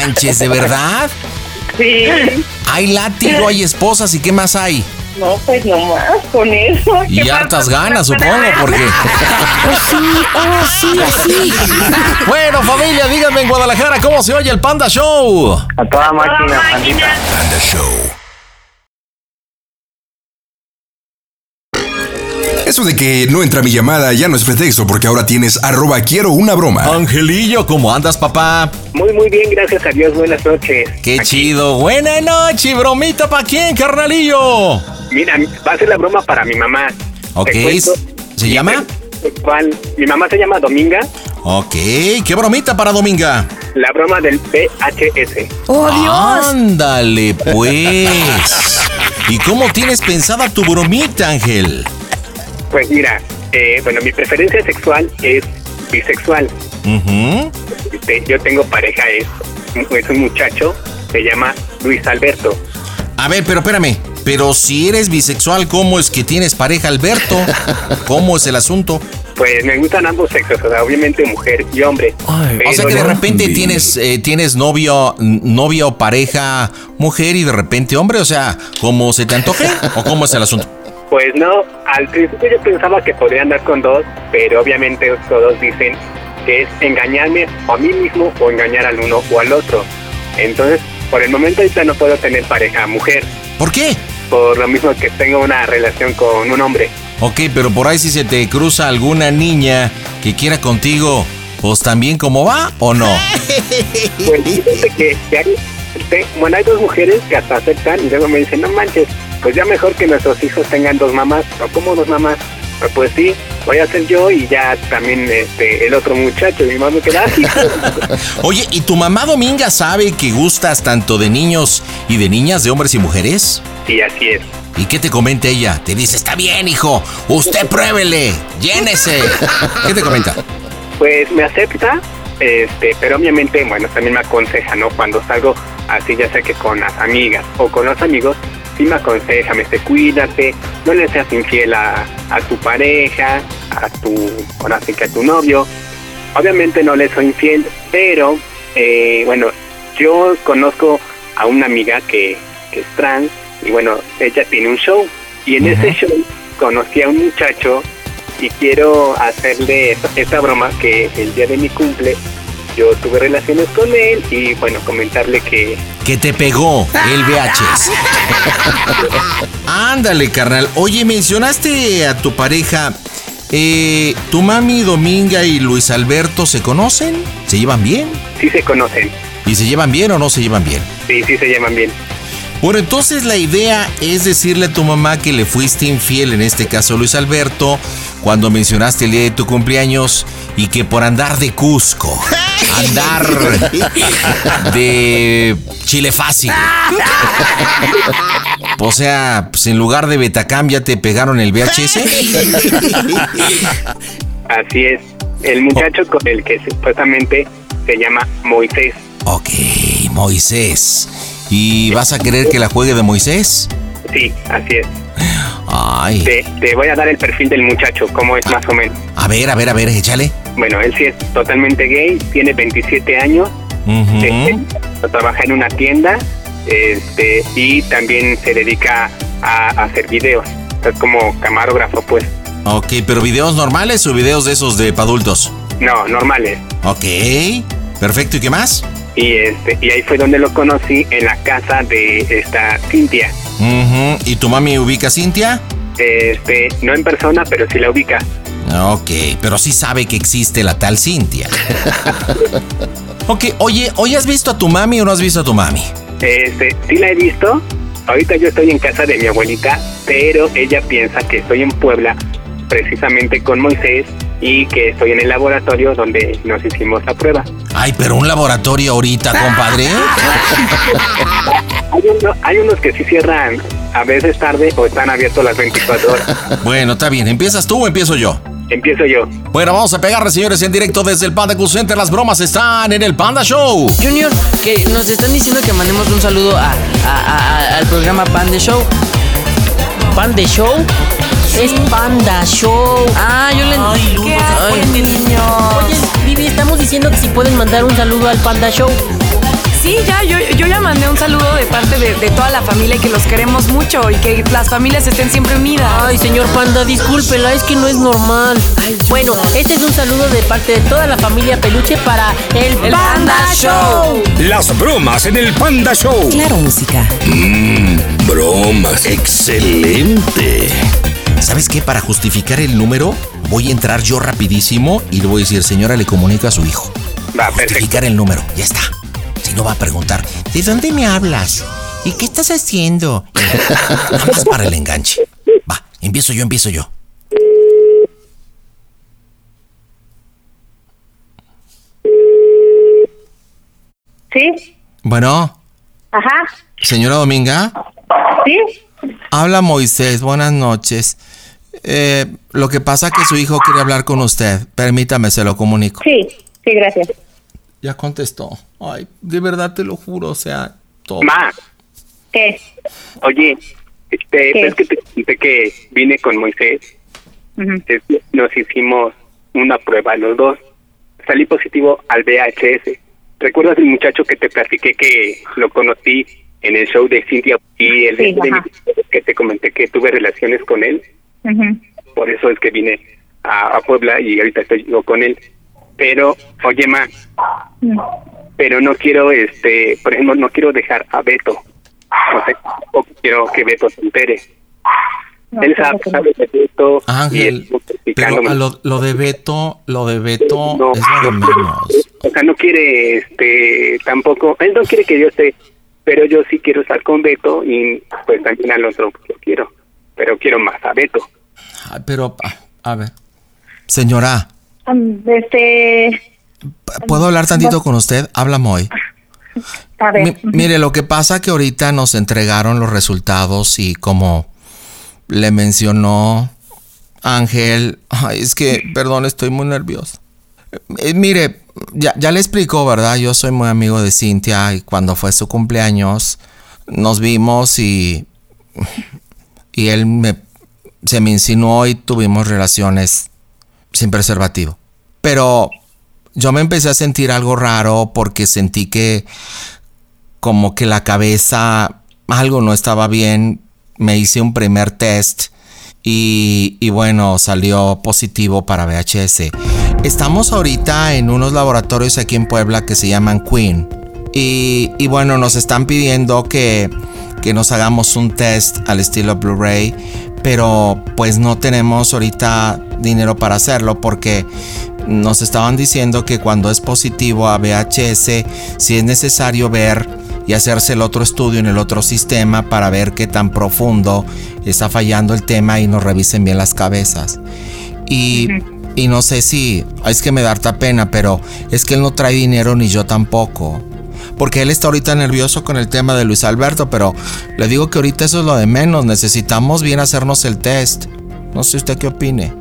manches, ¿de verdad? Sí. Hay látigo, hay esposas y qué más hay. No, pues nomás con eso. Y ¿Qué hartas pasa? ganas, supongo, porque. Oh, sí, oh, sí, así. Bueno, familia, díganme en Guadalajara cómo se oye el Panda Show. A toda máquina, pandita. Panda Show. Eso de que no entra mi llamada ya no es pretexto porque ahora tienes arroba quiero una broma. Angelillo, ¿cómo andas, papá? Muy, muy bien, gracias a Dios. Buenas noches. Qué chido. Buena noche, bromita para quién, carnalillo. Mira, va a ser la broma para mi mamá. Ok. ¿se llama? ¿Cuál? Mi mamá se llama Dominga. Ok, qué bromita para Dominga. La broma del VHS. ¡Oh, Dios! Ándale, pues. ¿Y cómo tienes pensada tu bromita, Ángel? Pues mira, eh, bueno, mi preferencia sexual es bisexual. Este, yo tengo pareja, es, es un muchacho, se llama Luis Alberto. A ver, pero espérame. Pero si eres bisexual, ¿cómo es que tienes pareja, Alberto? ¿Cómo es el asunto? Pues me gustan ambos sexos, o sea, obviamente mujer y hombre. O sea que de repente tienes, eh, tienes novio, novia o pareja mujer y de repente hombre, o sea, ¿cómo se te antoje? ¿O cómo es el asunto? Pues no, al principio yo pensaba que podría andar con dos, pero obviamente todos dicen que es engañarme o a mí mismo o engañar al uno o al otro. Entonces, por el momento ahorita no puedo tener pareja mujer. ¿Por qué? Por lo mismo que tengo una relación con un hombre. Ok, pero por ahí si se te cruza alguna niña que quiera contigo, pues también como va o no? Pues fíjate que, que hay, te- bueno, hay dos mujeres que hasta aceptan y luego me dicen, no manches, pues ya mejor que nuestros hijos tengan dos mamás, o como dos mamás. Pues, sí, voy a ser yo y ya también este el otro muchacho, mi mamá me queda así. Oye, ¿y tu mamá Dominga sabe que gustas tanto de niños y de niñas, de hombres y mujeres? Sí, así es. ¿Y qué te comenta ella? Te dice, está bien, hijo, usted pruébele, llénese. ¿Qué te comenta? Pues me acepta, este, pero obviamente, bueno, también me aconseja, ¿no? Cuando salgo así, ya sea que con las amigas o con los amigos, sí me aconseja, me dice, cuídate, no le seas infiel a, a tu pareja, a tu, ahora sí que a tu novio. Obviamente no le soy infiel, pero, eh, bueno, yo conozco a una amiga que, que es trans y bueno, ella tiene un show y en ese show conocí a un muchacho y quiero hacerle esta, esta broma que el día de mi cumple yo tuve relaciones con él y bueno, comentarle que Que te pegó el VHS. Ándale, carnal. Oye, mencionaste a tu pareja. Eh, ¿Tu mami Dominga y Luis Alberto se conocen? ¿Se llevan bien? sí se conocen, ¿Y se llevan bien o no se llevan bien? sí, sí se llaman bien. Bueno, entonces la idea es decirle a tu mamá que le fuiste infiel, en este caso Luis Alberto, cuando mencionaste el día de tu cumpleaños y que por andar de Cusco, andar de Chile fácil. O sea, pues en lugar de Betacam ya te pegaron el VHS. Así es. El muchacho con el que supuestamente se llama Moisés. Ok, Moisés. ¿Y vas a querer que la juegue de Moisés? Sí, así es. Ay. Te, te voy a dar el perfil del muchacho, cómo es más o menos. A ver, a ver, a ver, échale. Bueno, él sí es totalmente gay, tiene 27 años, Ujú. este, trabaja en una tienda este, y también se dedica a, a hacer videos. Es como camarógrafo, pues. Ok, pero videos normales o videos de esos de adultos? No, normales. Ok, perfecto. ¿Y qué más? Y este y ahí fue donde lo conocí en la casa de esta Cintia. Ujú, ¿Y tu mami ubica a Cintia? Este, no en persona, pero sí la ubica. Ok, pero sí sabe que existe la tal Cintia. ok, oye, ¿hoy has visto a tu mami o no has visto a tu mami? Este, sí la he visto. Ahorita yo estoy en casa de mi abuelita, pero ella piensa que estoy en Puebla precisamente con Moisés y que estoy en el laboratorio donde nos hicimos la prueba. Ay, pero un laboratorio ahorita, compadre. Hay, uno- hay unos que sí cierran a veces tarde o están abiertos las 24 horas. Bueno, está bien. ¿Empiezas tú o empiezo yo? Empiezo yo. Bueno, vamos a pegarle, señores, en directo desde el Panda Cool Center. Las bromas están en el Panda Show. Junior, que nos están diciendo que mandemos un saludo a, a- a- al programa Pan de Show. ¿Pan de show? Es Panda Show. Ah, yo le Ay, ¿Qué Ay, niños? Oye, Vivi, estamos diciendo que si pueden mandar un saludo al Panda Show. Sí, ya, yo, yo ya mandé un saludo de parte de, de toda la familia y que los queremos mucho y que las familias estén siempre unidas. Ay, señor Panda, discúlpela, es que no es normal. bueno, este es un saludo de parte de toda la familia Peluche para el, Panda, Show. Las bromas en el Panda Show. Claro, música. Mmm, bromas. Excelente. ¿Sabes qué? Para justificar el número, voy a entrar yo rapidísimo y le voy a decir, señora, le comunica a su hijo. Va, Justificar el número, ya está. No va a preguntar, ¿de dónde me hablas? ¿Y qué estás haciendo? Nada más para el enganche. Va, empiezo yo, empiezo yo. ¿Sí? Bueno, Ajá. señora Dominga, ¿Sí? habla Moisés, buenas noches. Eh, lo que pasa es que su hijo quiere hablar con usted. Permítame, se lo comunico. Sí, sí, gracias. Ya contestó. Ay, de verdad te lo juro, o sea, todo. Ma, ¿Qué? oye, este, ¿Qué? ¿ves que te conté que vine con Moisés? Nos hicimos una prueba los dos. Salí positivo al VHS. ¿Recuerdas el muchacho que te platiqué que lo conocí en el show de Cintia y el Sí, de ajá. que te comenté que tuve relaciones con él? Por eso es que vine a, a Puebla y ahorita estoy yo con él. Pero, oye, ma, pero no quiero, este, por ejemplo, no quiero dejar a Beto. O sea, tampoco quiero que Beto se entere. Él sabe, sabe de Beto. Ángel, pero a lo, lo de Beto, lo de Beto No, es lo de menos. O sea, no quiere, este, tampoco, él no quiere que yo esté, pero yo sí quiero estar con Beto y pues también al otro lo quiero, pero quiero más a Beto. Ay, pero, a, a ver. Señora, Este, ¿puedo hablar tantito con usted? A ver. Mi- mire, lo que pasa que ahorita nos entregaron los resultados y como le mencionó Ángel, ay, es que, perdón, estoy muy nervioso. Eh, mire, ya, ya le explicó, ¿verdad? Yo soy muy amigo de Cintia y cuando fue su cumpleaños nos vimos y, y él me, se me insinuó y tuvimos relaciones sin preservativo. Pero yo me empecé a sentir algo raro porque sentí que como que la cabeza, algo no estaba bien. Me hice un primer test y, y bueno, salió positivo para VHS. Estamos ahorita en unos laboratorios aquí en Puebla que se llaman Queen. Y, y bueno, nos están pidiendo que, que nos hagamos un test al estilo Blu-ray, pero pues no tenemos ahorita dinero para hacerlo porque nos estaban diciendo que cuando es positivo a VHS, si es necesario ver y hacerse el otro estudio en el otro sistema para ver qué tan profundo está fallando el tema y nos revisen bien las cabezas. Y, y no sé si, es que me da harta pena, pero es que él no trae dinero ni yo tampoco. Porque él está ahorita nervioso con el tema de Luis Alberto, pero le digo que ahorita eso es lo de menos. Necesitamos bien hacernos el test. No sé usted qué opine.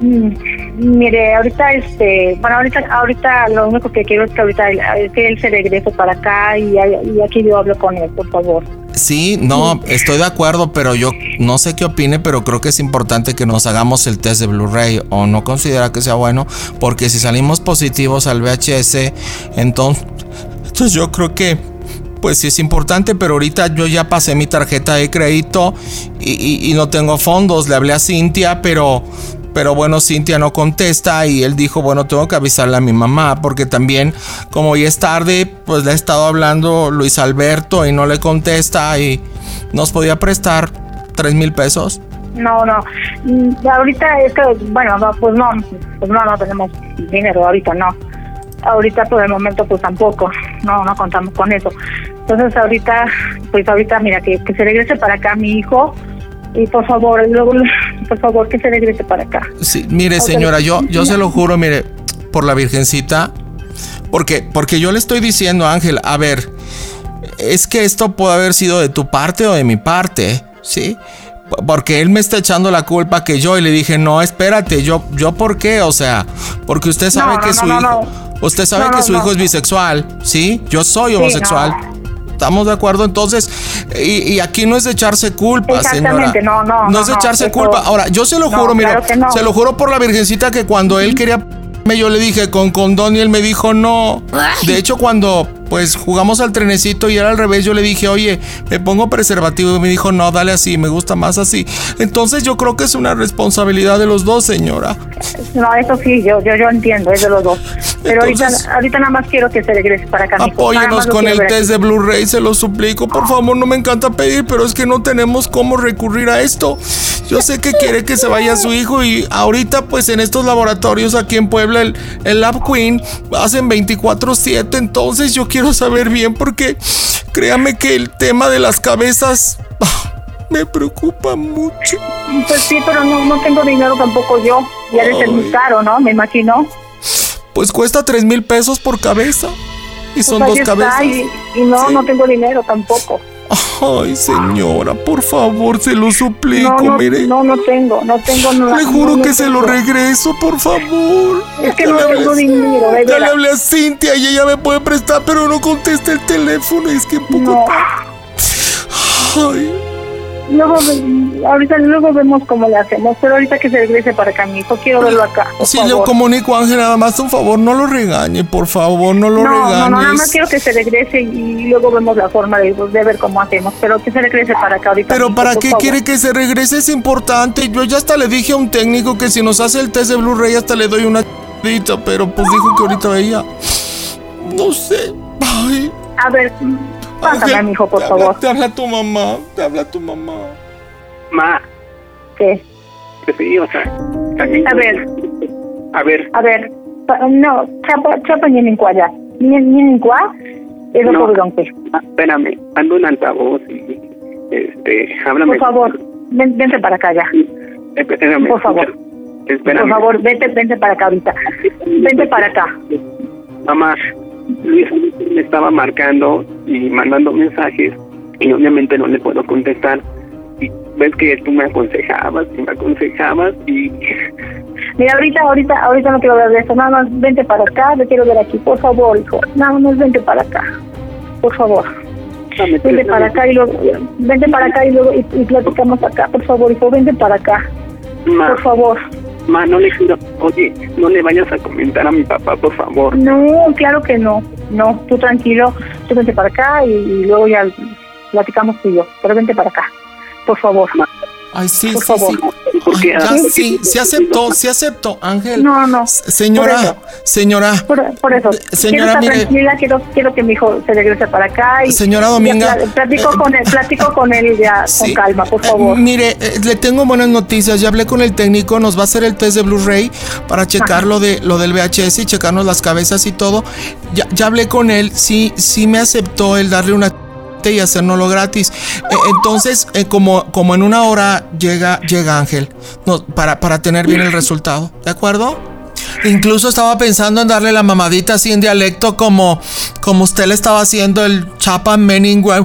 Mm, Mire, ahorita, este, bueno, ahorita, ahorita lo único que quiero es que ahorita es que él se regrese para acá y, y aquí yo hablo con él, por favor. Sí, no, estoy de acuerdo, pero yo no sé qué opine, pero creo que es importante que nos hagamos el test de Blu-ray o no considera que sea bueno, porque si salimos positivos al VHS, entonces, entonces yo creo que pues sí es importante, pero ahorita yo ya pasé mi tarjeta de crédito y, y- no tengo fondos. Le hablé a Cintia, pero, pero bueno, Cintia no contesta y él dijo, bueno, tengo que avisarle a mi mamá, porque también como ya es tarde, pues le ha estado hablando Luis Alberto y no le contesta y nos podía prestar tres mil pesos. No, no. Mm, Ahorita es que, bueno, no, pues no, pues no, no tenemos dinero, ahorita no. Ahorita por el momento pues tampoco, no, no contamos con eso. Entonces ahorita, pues ahorita mira, que, que se regrese para acá mi hijo y por favor, luego, por favor, que se regrese para acá. Sí, mire señora, yo, yo se lo juro, mire, por la Virgencita, porque, porque yo le estoy diciendo, Ángel, a ver, es que esto puede haber sido de tu parte o de mi parte, ¿sí? Porque él me está echando la culpa que yo y le dije, no, espérate, yo, yo por qué, o sea, porque usted sabe No, que su no, hijo. Usted sabe No, que su no. hijo es bisexual, ¿sí? Yo soy Sí, homosexual. ¿Estamos de acuerdo? Entonces, y, y aquí no es de echarse culpa, señora. Exactamente, no, no, No no, es de echarse eso- culpa. Ahora, yo se lo No, juro, mira, claro que no. se lo juro por la Virgencita que cuando él quería yo le dije con condón y él me dijo no. De hecho, cuando pues jugamos al trenecito y era al revés, yo le dije, oye, me pongo preservativo y me dijo, no, dale así, me gusta más así. Entonces yo creo que es una responsabilidad de los dos, señora. No, eso sí, yo, yo, yo entiendo, es de los dos. Pero Entonces- ahorita, ahorita nada más quiero que se regrese para acá. Apóyenos con el test de Blu-ray, se lo suplico. Por favor, no me encanta pedir, pero es que no tenemos cómo recurrir a esto. Yo sé que quiere que se vaya su hijo y ahorita pues en estos laboratorios aquí en Puebla, el, el Lab Queen, hacen 24/7. Entonces yo quiero saber bien porque créame que el tema de las cabezas ah, me preocupa mucho. Pues sí, pero no, no tengo dinero tampoco yo. Y ha de ser muy caro, ¿no? Me imagino. Pues cuesta 3 mil pesos por cabeza. Y son Pues dos ahí está, cabezas. Y, y no, no tengo dinero tampoco. Ay, señora, por favor, se lo suplico, No, no, mire. no, no tengo, no tengo nada. Le juro no, que se lo regreso, por favor. Es que Ya no hablé tengo a- dinero, de Ya le hablé a Cintia y ella me puede prestar, pero no contesta el teléfono. Es que un poco. Ay. Luego, ahorita luego vemos cómo le hacemos, pero ahorita que se regrese para acá, mi hijo, quiero verlo acá. por Sí, le favor. comunico, Ángel, nada más un favor, no lo regañe, por favor, no lo no, regañes. no, no, nada más quiero que se regrese y luego vemos la forma de, de ver cómo hacemos, pero que se regrese para acá ahorita. Pero ¿para qué favor. quiere que se regrese? Es importante. Yo ya hasta le dije a un técnico que si nos hace el test de Blu-ray hasta le doy una ch***ita, pero pues dijo que ahorita ella... No sé. Ay. A ver, pásame a mi hijo, por te favor. Habla, te habla tu mamá, te habla tu mamá. Ma, ¿Qué? sí, o sea, también- A ver, a ver, a ver, no, chapa, chapa ni en cuaya, ni ni en cua, eso No. espérame, ando un altavoz y, este, háblame. Por favor, ven, vente para acá ya. Espérame, por favor. Espérame. Por favor, vente, vente para acá ahorita. Vente para acá. Mamá, Luis me estaba marcando y mandando mensajes y obviamente no le puedo contestar. Y ves que tú me aconsejabas, y me aconsejabas y Mira, ahorita, ahorita, ahorita no quiero hablar de eso. Nada más vente para acá, te quiero ver aquí. Por favor, hijo. Nada más vente para acá. Por favor. Vente para acá y luego, vente para acá y luego y, y platicamos acá. Por favor, hijo, vente para acá. Por favor. Ma, no le quiero, oye, no le vayas a comentar a mi papá, por favor. No, claro que no. No, tú tranquilo. Tú vente para acá y, y luego ya platicamos tú y yo. Pero vente para acá. Por favor. Ay, sí, Por sí, favor. sí. Porque Ay, ya, sí, sí aceptó, sí aceptó, Ángel. No, no. Señora, Por señora. Por, por eso. Señora, quiero estar mire. tranquila, quiero, quiero que mi hijo se regrese para acá. Y, Señora ya Dominga, pla- platico eh, con él, platico con él ya Sí. con calma, por Eh, favor. mire, eh, le tengo buenas noticias. Ya hablé con el técnico, nos va a hacer el test de Blu-ray para checar lo de lo del VHS y checarnos las cabezas y todo. Ya, ya hablé con él, sí, sí me aceptó el darle una y hacérnoslo gratis. Eh, entonces, eh, como, como en una hora llega, llega Ángel, no, para, para tener bien el resultado, ¿de acuerdo? Incluso estaba pensando en darle la mamadita así en dialecto como, como usted le estaba haciendo el chapa meningüe.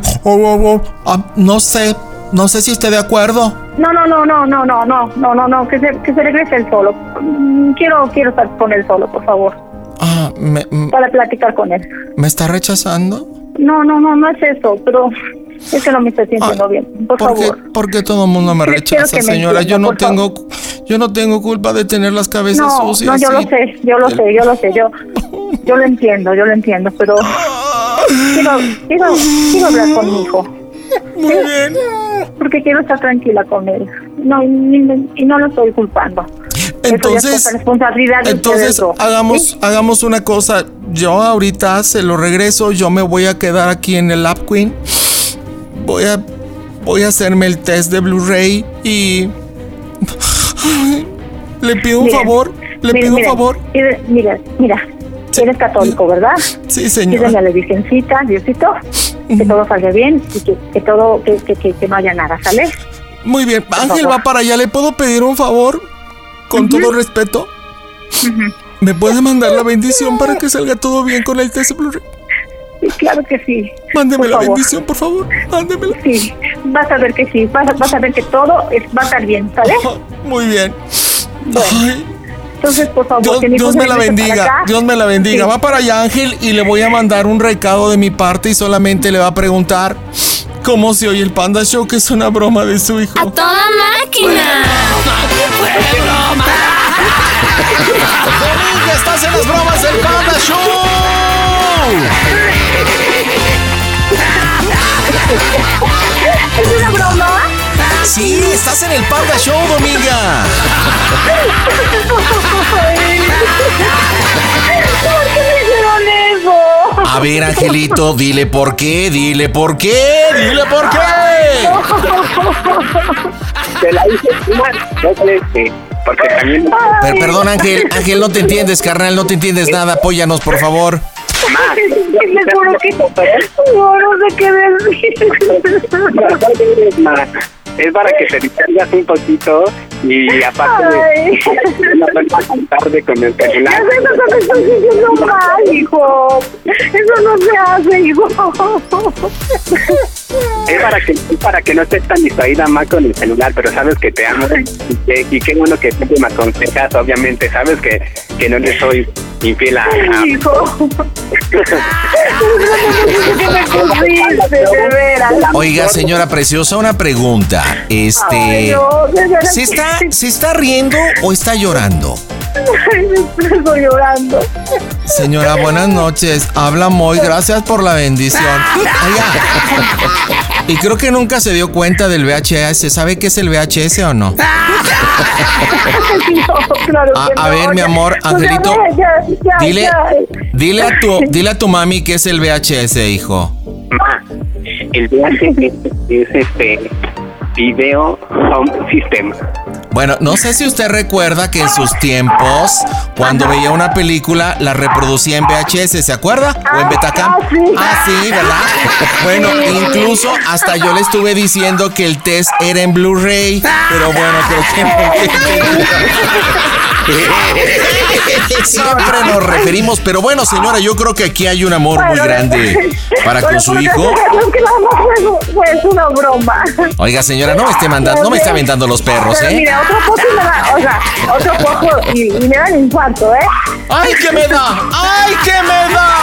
Ah, no sé, no sé si esté de acuerdo. No, no, no, no, no, no, no, no, no, no, que se, que se regrese él solo. Mm, Quiero, quiero estar con él solo, por favor, Ah, me- para platicar con él. ¿me está rechazando? No, no, no, no es eso, pero es que no me estoy sintiendo bien, por ¿Por qué, favor. por qué todo el mundo me rechaza, me señora? Yo no tengo, yo no tengo culpa de tener las cabezas No, sucias. no, yo lo y- sé, yo lo sé, yo lo sé, yo, yo lo entiendo, yo lo entiendo, pero quiero, quiero, quiero hablar con mi hijo. Muy bien. Porque quiero estar tranquila con él. No, y, y no lo estoy culpando. Entonces, es responsabilidad Entonces, hagamos, ¿sí? hagamos una cosa. Yo ahorita se lo regreso. Yo me voy a quedar aquí en el App Queen. Voy a, voy a hacerme el test de Blu-ray y. Le pido un Miren, favor. Le miren, pido un favor. Mira, mira, eres católico, ¿verdad? Sí, señora. Pídele a la Virgencita, Diosito, que todo salga bien y que, que todo, que, que, que, no haya nada, ¿sale? Muy bien. Ángel favor. va para allá. ¿Le puedo pedir un favor? Con todo respeto. ¿Me puede mandar la bendición para que salga todo bien con el test Blu-ray? Claro que sí. Mándeme Por la favor. bendición, por favor. Mándemela. Sí, vas a ver que sí, vas a, vas a ver que todo es, va a estar bien, ¿sale? Muy bien. Ay, Entonces, por favor, Dios, que mi hijo Dios me la bendiga. Dios me la bendiga. Sí. Va para allá, Ángel, y le voy a mandar un recado de mi parte y solamente le va a preguntar cómo se oye el Panda Show, que es una broma de su hijo. ¡A toda máquina! ¡Domingo, estás en las bromas del Panda Show! ¿Es una broma? Sí, estás en el Panda Show, Dominga. A ver, Angelito, dile por qué, dile por qué, dile por qué. Te la hice fumar, no sé, este, porque también... Per- perdón, Ángel, Ángel, no te entiendes, carnal, no te entiendes nada. Apóyanos, por favor. Les juro que no, no sé qué decir. Es para que te distraigas un poquito y aparte Ay. de no tarde con el celular. Me estás diciendo mal, hijo. Eso no se hace, hijo. Es para que es para que no estés tan distraída más con el celular, pero sabes que te amo y, que- y qué bueno que siempre me aconsejas, obviamente, sabes que, que no le soy Oiga, señora preciosa, una pregunta. Ay, Este, no. ¿se está, ¿se está riendo o está llorando? Ay, me estoy llorando. Señora, buenas noches. Habla Moy, gracias por la bendición. Y creo que nunca se dio cuenta del VHS. ¿Sabe qué es el VHS o no? No, claro A, que a no, ver, mi amor, sea, Angelito, ya, ya, dile, ya. dile a tu, dile a tu mami qué es el VHS, hijo. Ma, el VHS es este video home system. Bueno, no sé si usted recuerda que en sus tiempos, cuando veía una película, la reproducía en VHS, ¿se acuerda? O en Betacam. Ah, sí, ¿verdad? Bueno, incluso hasta yo le estuve diciendo que el test era en Blu-ray, pero bueno, creo que no. Siempre nos referimos, pero bueno, señora, yo creo que aquí hay un amor muy grande para con su hijo. Fue una broma. Oiga, señora, no me esté mandando, no me esté aventando los perros, ¿eh? Otro poco y me da, o sea, otro poco y, y me dan infarto, ¿eh? ¡Ay, qué me da! ¡Ay, qué me da!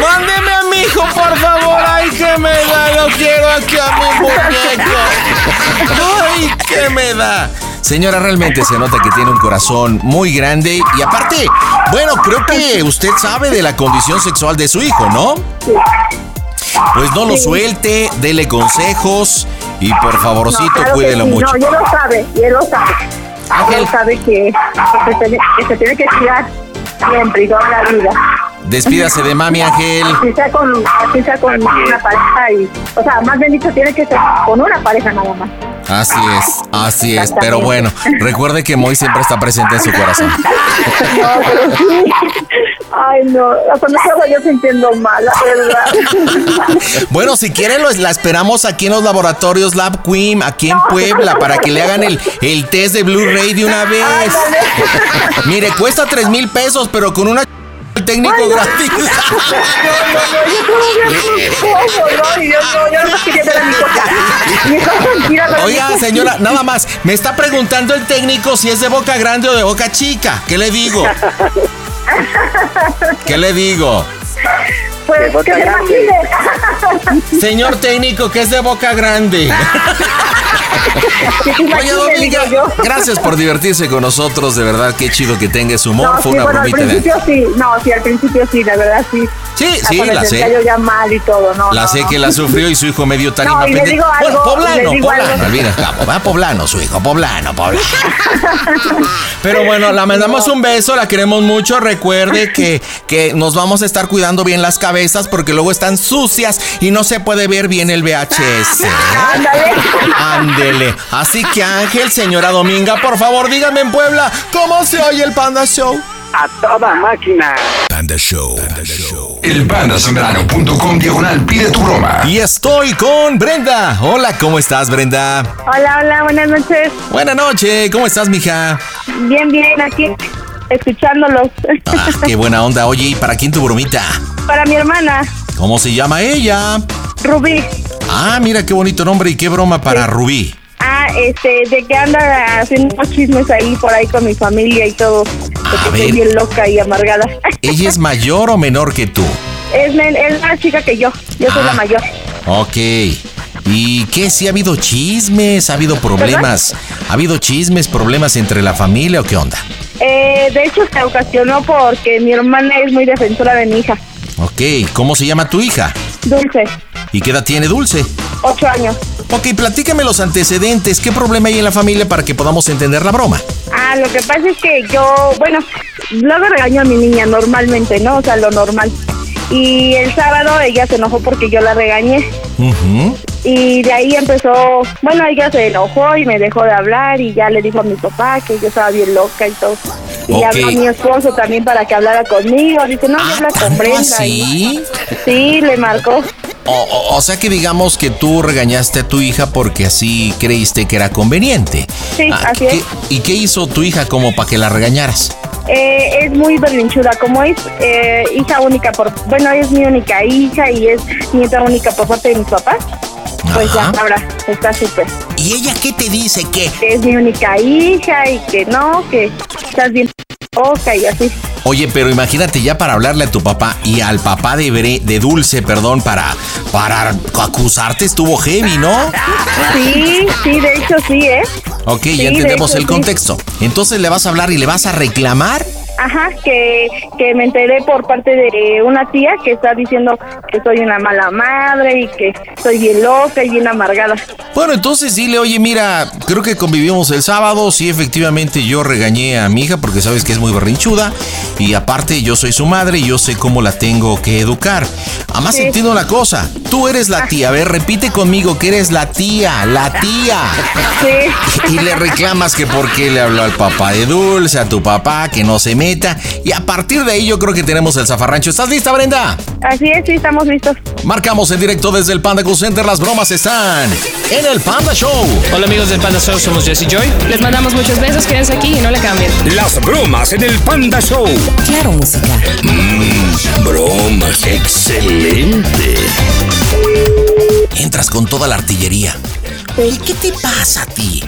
Mándeme a mi hijo, por favor. ¡Ay, qué me da! Lo quiero aquí a mi muñeco. ¡Ay, qué me da! Señora, realmente se nota que tiene un corazón muy grande y aparte, bueno, creo que usted sabe de la condición sexual de su hijo, ¿no? Pues no lo suelte, dele consejos y por favorcito No, claro que cuídelo sí, mucho. No, y él lo sabe, y él lo sabe. Él sabe que, que, se tiene, que se tiene que cuidar siempre y toda la vida. Despídase de mami, Ángel. Así sea con, así sea con una pareja y, o sea, más bien dicho, tiene que ser con una pareja nada más. Así es, así es. Pero bueno, recuerde que Moy siempre está presente en su corazón. No, pero sí. Ay, no, hasta me estaba yo sintiendo mal, la verdad. Bueno, si quieren, lo- la esperamos aquí en los laboratorios Lab Queen, aquí en Puebla, para que le hagan el, el test de Blu-ray de una vez. Mire, cuesta 3 mil pesos, pero con una el técnico gratis. Oiga, señora, nada más, me está preguntando el técnico si es de boca grande o de boca chica. ¿Qué le digo? ¿Qué le digo? Pues, imagine. Señor técnico, que es de boca grande. Imagine, Dominga, gracias por divertirse con nosotros. De verdad, qué chido que tenga su humor. No, Fue sí, una bueno, al de. principio sí, no, sí, al principio sí, la verdad sí. Sí, Hasta sí, la sé. yo ya mal y todo, no, La no, sé no. que la sufrió y su hijo medio tarima No, y le digo Bueno, algo, poblano, le digo poblano. algo. Va poblano su hijo, poblano, poblano. Pero bueno, la mandamos un beso, la queremos mucho. Recuerde que, que nos vamos a estar cuidando bien las cabezas porque luego están sucias y no se puede ver bien el VHS. Ándele. Así que Ángel, señora Dominga, por favor, dígame en Puebla, ¿cómo se oye el Panda Show? A toda máquina. Panda Show. El pandasembrano.com diagonal pide tu broma. Y estoy con Brenda. Hola, ¿cómo estás, Brenda? Hola, hola, buenas noches. Buenas noches, ¿cómo estás, mija? Bien, bien, aquí escuchándolos. Ah, qué buena onda. Oye, ¿y para quién tu bromita? Para mi hermana, ¿Cómo se llama ella? Rubí. Ah, mira qué bonito nombre y qué broma para Rubí. Ah, este, de que anda haciendo chismes ahí por ahí con mi familia y todo. Porque estoy ver. bien loca y amargada. ¿Ella es mayor o menor que tú? es, es más chica que yo. Yo soy la Ah. mayor. Ok. ¿Y qué? ¿Si ha habido chismes? ¿Ha habido problemas? ¿Ha habido chismes, problemas entre la familia o qué onda? Eh, de hecho, se ocasionó porque mi hermana es muy defensora de mi hija. Ok, ¿cómo se llama tu hija? Dulce, ¿Y qué edad tiene Dulce? ocho años. Ok, platícame los antecedentes. ¿Qué problema hay en la familia para que podamos entender la broma? Ah, lo que pasa es que yo, bueno, luego regaño a mi niña normalmente, ¿no? O sea, lo normal. Y el sábado ella se enojó porque yo la regañé. Y de ahí empezó, bueno, ella se enojó y me dejó de hablar y ya le dijo a mi papá que yo estaba bien loca y todo. Y le Ok. habló a mi esposo también para que hablara conmigo. Dice, no, yo habla con Brenda. así? Sí, le marcó. O, o- o sea que digamos que tú regañaste a tu hija porque así creíste que era conveniente. Sí, Ah, así ¿qué- es. ¿Y qué hizo tu hija como para que la regañaras? Eh, es muy berrinchuda, como es eh, hija única por, bueno, es mi única hija y es nieta única por parte de mis papás. Pues ya, ahora está súper. ¿Y ella qué te dice? ¿Qué? Que es mi única hija y que no, que estás bien y así. Oye, pero imagínate ya para hablarle a tu papá y al papá de, Bre- de Dulce, perdón, para, para acusarte estuvo heavy, ¿no? Sí, sí, de hecho sí, ¿eh? Ok, Sí, ya de entendemos hecho, el sí. contexto. Entonces le vas a hablar y le vas a reclamar. Ajá, que, que me enteré por parte de una tía que está diciendo que soy una mala madre y que soy bien loca y bien amargada. Bueno, entonces dile, oye, mira, creo que convivimos el sábado, sí, efectivamente yo regañé a mi hija porque sabes que es muy berrinchuda y aparte yo soy su madre y yo sé cómo la tengo que educar. Además Sí. entiendo una cosa, tú eres la tía, a ver, repite conmigo que eres la tía, la tía. Sí. Y le reclamas que por qué le habló al papá de Dulce, a tu papá, que no se mete Y a partir de ahí yo creo que tenemos el zafarrancho. ¿Estás lista, Brenda? Así es, sí, estamos listos. Marcamos en directo desde el Panda Cool Center. Las bromas están en el Panda Show. Hola amigos del Panda Show, somos Jesse Joy. Les mandamos muchos besos, quédense aquí y no le cambien. Las bromas en el Panda Show. Claro, música. Mmm, bromas, excelente. Entras con toda la artillería. ¿Y qué te pasa a ti?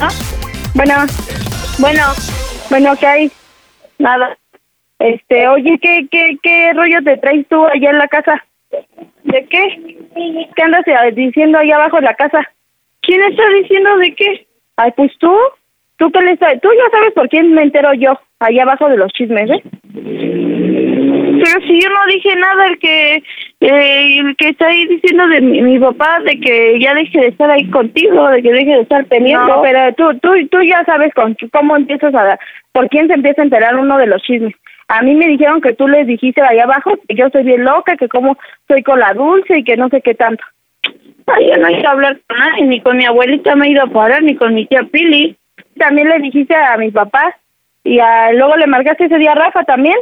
¿Ah? Bueno, bueno, bueno, ¿qué hay? Nada. Este, oye, ¿qué, qué, qué rollo te traes tú allá en la casa? ¿De qué? ¿Qué andas eh, diciendo allá abajo en la casa? ¿Quién está diciendo de qué? Ay, pues tú. ¿Tú qué le estás? Tú ya sabes por quién me entero yo, allá abajo de los chismes, ¿eh? Pero si yo no dije nada, el que eh, el que está ahí diciendo de mi, mi papá, de que ya deje de estar ahí contigo, de que deje de estar pendiente, No. pero tú, tú, tú ya sabes con cómo empiezas a, por quién se empieza a enterar uno de los chismes. A mí me dijeron que tú les dijiste allá abajo que yo soy bien loca, que como soy con la dulce y que no sé qué tanto. Ay, yo no he ido a hablar con nadie, ni con mi abuelita me he ido a parar, ni con mi tía Pili. También le dijiste a mi papá y a, luego le marcaste ese día a Rafa también.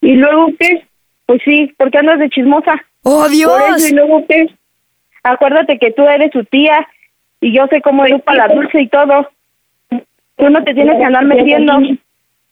¿Y luego qué? Pues sí, porque andas de chismosa. ¡Oh, Dios! Por eso, ¿y luego qué? Acuérdate que tú eres su tía y yo sé cómo educa la dulce y todo. Tú no te tienes que andar metiendo.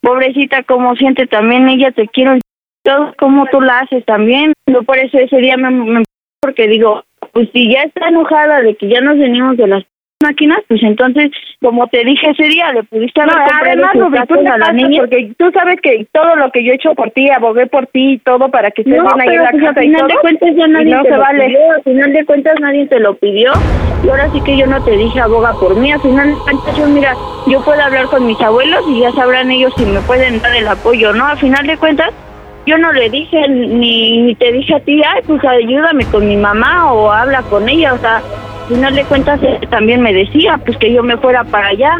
Pobrecita, como siente también, ella te quiere todo como tú la haces también. Yo por eso ese día me, me porque digo, pues si ya está enojada de que ya nos venimos de las máquinas, pues entonces, como te dije ese día, le pudiste haber comprado además, Rubí, tú a la niña. Porque tú sabes que todo lo que yo he hecho por ti, abogué por ti y todo para que estés No, en pero la pues, al casa y final todo. de cuentas ya nadie no te se lo vale. pidió, al final de cuentas nadie te lo pidió. Y ahora sí que yo no te dije aboga por mí. Al final de cuentas yo, mira, yo puedo hablar con mis abuelos y ya sabrán ellos si me pueden dar el apoyo, ¿no? Al final de cuentas yo no le dije ni, ni te dije a ti, ay, pues ayúdame con mi mamá o habla con ella, o sea, final de cuentas también me decía, pues que yo me fuera para allá.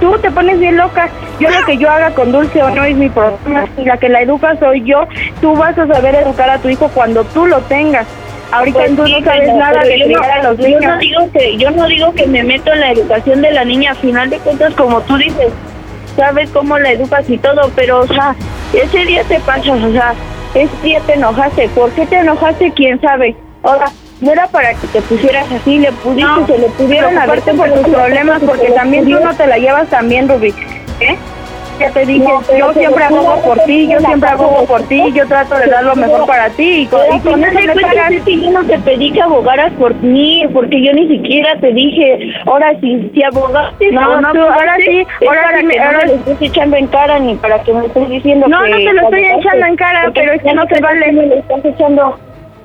Tú te pones bien loca. Yo lo que yo haga con Dulce o no es mi problema. La que la educa soy yo. Tú vas a saber educar a tu hijo cuando tú lo tengas. Ahorita Pues tú sí, no sabes nada de yo no- criar a los yo niños. no digo que yo no digo que me meto en la educación de la niña. Al final de cuentas, como tú dices, sabes cómo la educas y todo, pero o sea, ese día te pasas, o sea, ese día te enojaste. ¿Por qué te enojaste? ¿Quién sabe? Ahora, no era para que te pusieras así, le pudiste, No, se le pudieron haber preocuparte por tus problemas, porque también tú no te la llevas tan bien, Rubí. ¿Eh? Ya te dije, No, yo te siempre abogo por ti, yo siempre abogo por ti, yo trato de dar lo mejor para ti y con, y con eso pagas. es que yo no te pedí que abogaras por mí, porque yo ni siquiera te dije, ahora si, si abogaste No, no, tú ahora sí, ahora para sí me- no ahora me lo estés echando en cara ni para que me estés diciendo No, que no te lo estoy echando en cara, pero es que no se vale. Me lo estás echando,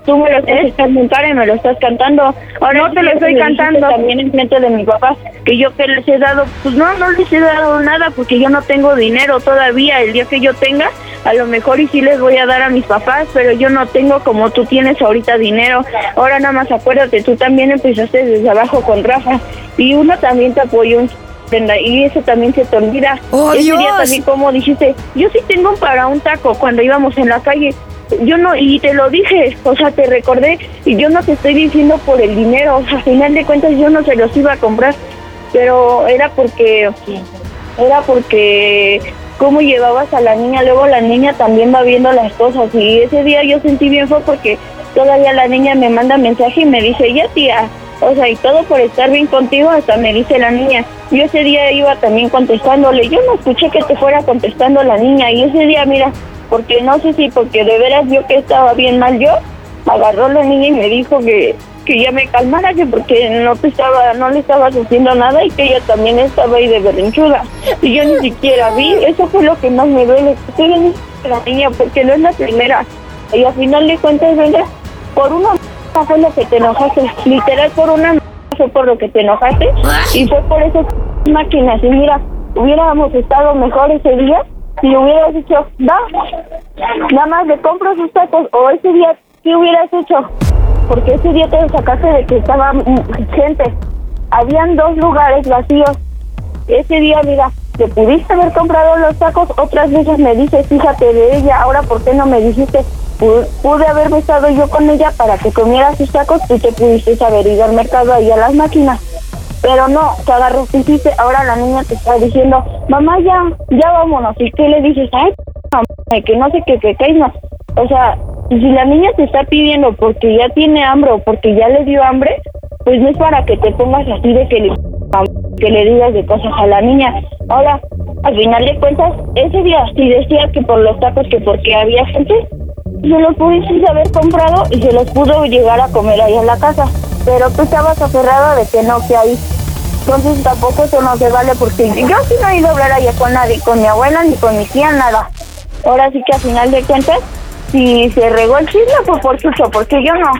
tú me lo estás echando en cara y me lo estás cantando. Ahora No te lo estoy cantando. También en frente de mi papá, que yo que les he dado, pues no, no les he dado nada porque yo no tengo dinero todavía. El día que yo tenga, a lo mejor y sí les voy a dar a mis papás, pero yo no tengo como tú tienes ahorita dinero. Ahora nada más acuérdate, tú también empezaste desde abajo con Rafa y uno también te apoyó un y eso también se te olvida. ¡Oh, Ese día Dios! también como dijiste, yo sí tengo para un taco cuando íbamos en la calle. Yo no, y te lo dije, o sea, te recordé, y yo no te estoy diciendo por el dinero, o sea, a final de cuentas yo no se los iba a comprar, pero era porque, era porque cómo llevabas a la niña, luego la niña también va viendo las cosas, y ese día yo sentí bien fue porque todavía la niña me manda mensaje y me dice, ya tía, o sea, y todo por estar bien contigo, hasta me dice la niña. Yo ese día iba también contestándole. Yo no escuché que te fuera contestando la niña. Y ese día, mira, porque no sé si porque de veras vio que estaba bien mal yo, agarró la niña y me dijo que, que ya me calmara, que porque no te estaba, no le estabas haciendo nada y que ella también estaba ahí de berrinchuda. Y yo ni siquiera vi. Eso fue lo que más me duele. que bien la niña porque no es la primera. Y al final de cuentas, venga, por una m- fue lo que te enojaste. Literal, por una m- fue por lo que te enojaste. Y fue por esas máquinas. Y mira, hubiéramos estado mejor ese día si hubieras dicho, va, nada más le compro sus tacos. O ese día, ¿qué hubieras hecho? Porque ese día te sacaste de que estaba gente. Habían dos lugares vacíos. Ese día, mira, te pudiste haber comprado los tacos, otras veces me dices, fíjate de ella, ahora ¿por qué no me dijiste? Pu- Pude haberme estado yo con ella para que comiera sus tacos y te pudiste haber ido al mercado ahí a las máquinas. Pero no, te agarraste y hiciste, ahora la niña te está diciendo, mamá ya, ya vámonos. ¿Y qué le dices? Ay, mamá, que no sé qué, que, que no. O sea, si la niña te está pidiendo porque ya tiene hambre o porque ya le dio hambre, pues no es para que te pongas así de que le, que le digas de cosas a la niña. Ahora, al final de cuentas, ese día sí decía que por los tacos, que porque había gente, se los pudiste haber comprado y se los pudo llegar a comer ahí en la casa. Pero tú estabas aferrada de que no, que ahí. Entonces tampoco eso no se vale porque yo sí no he ido a hablar allá con nadie, con mi abuela ni con mi tía, nada. Ahora sí que al final de cuentas, si se regó el chisme fue por chucho, porque yo no.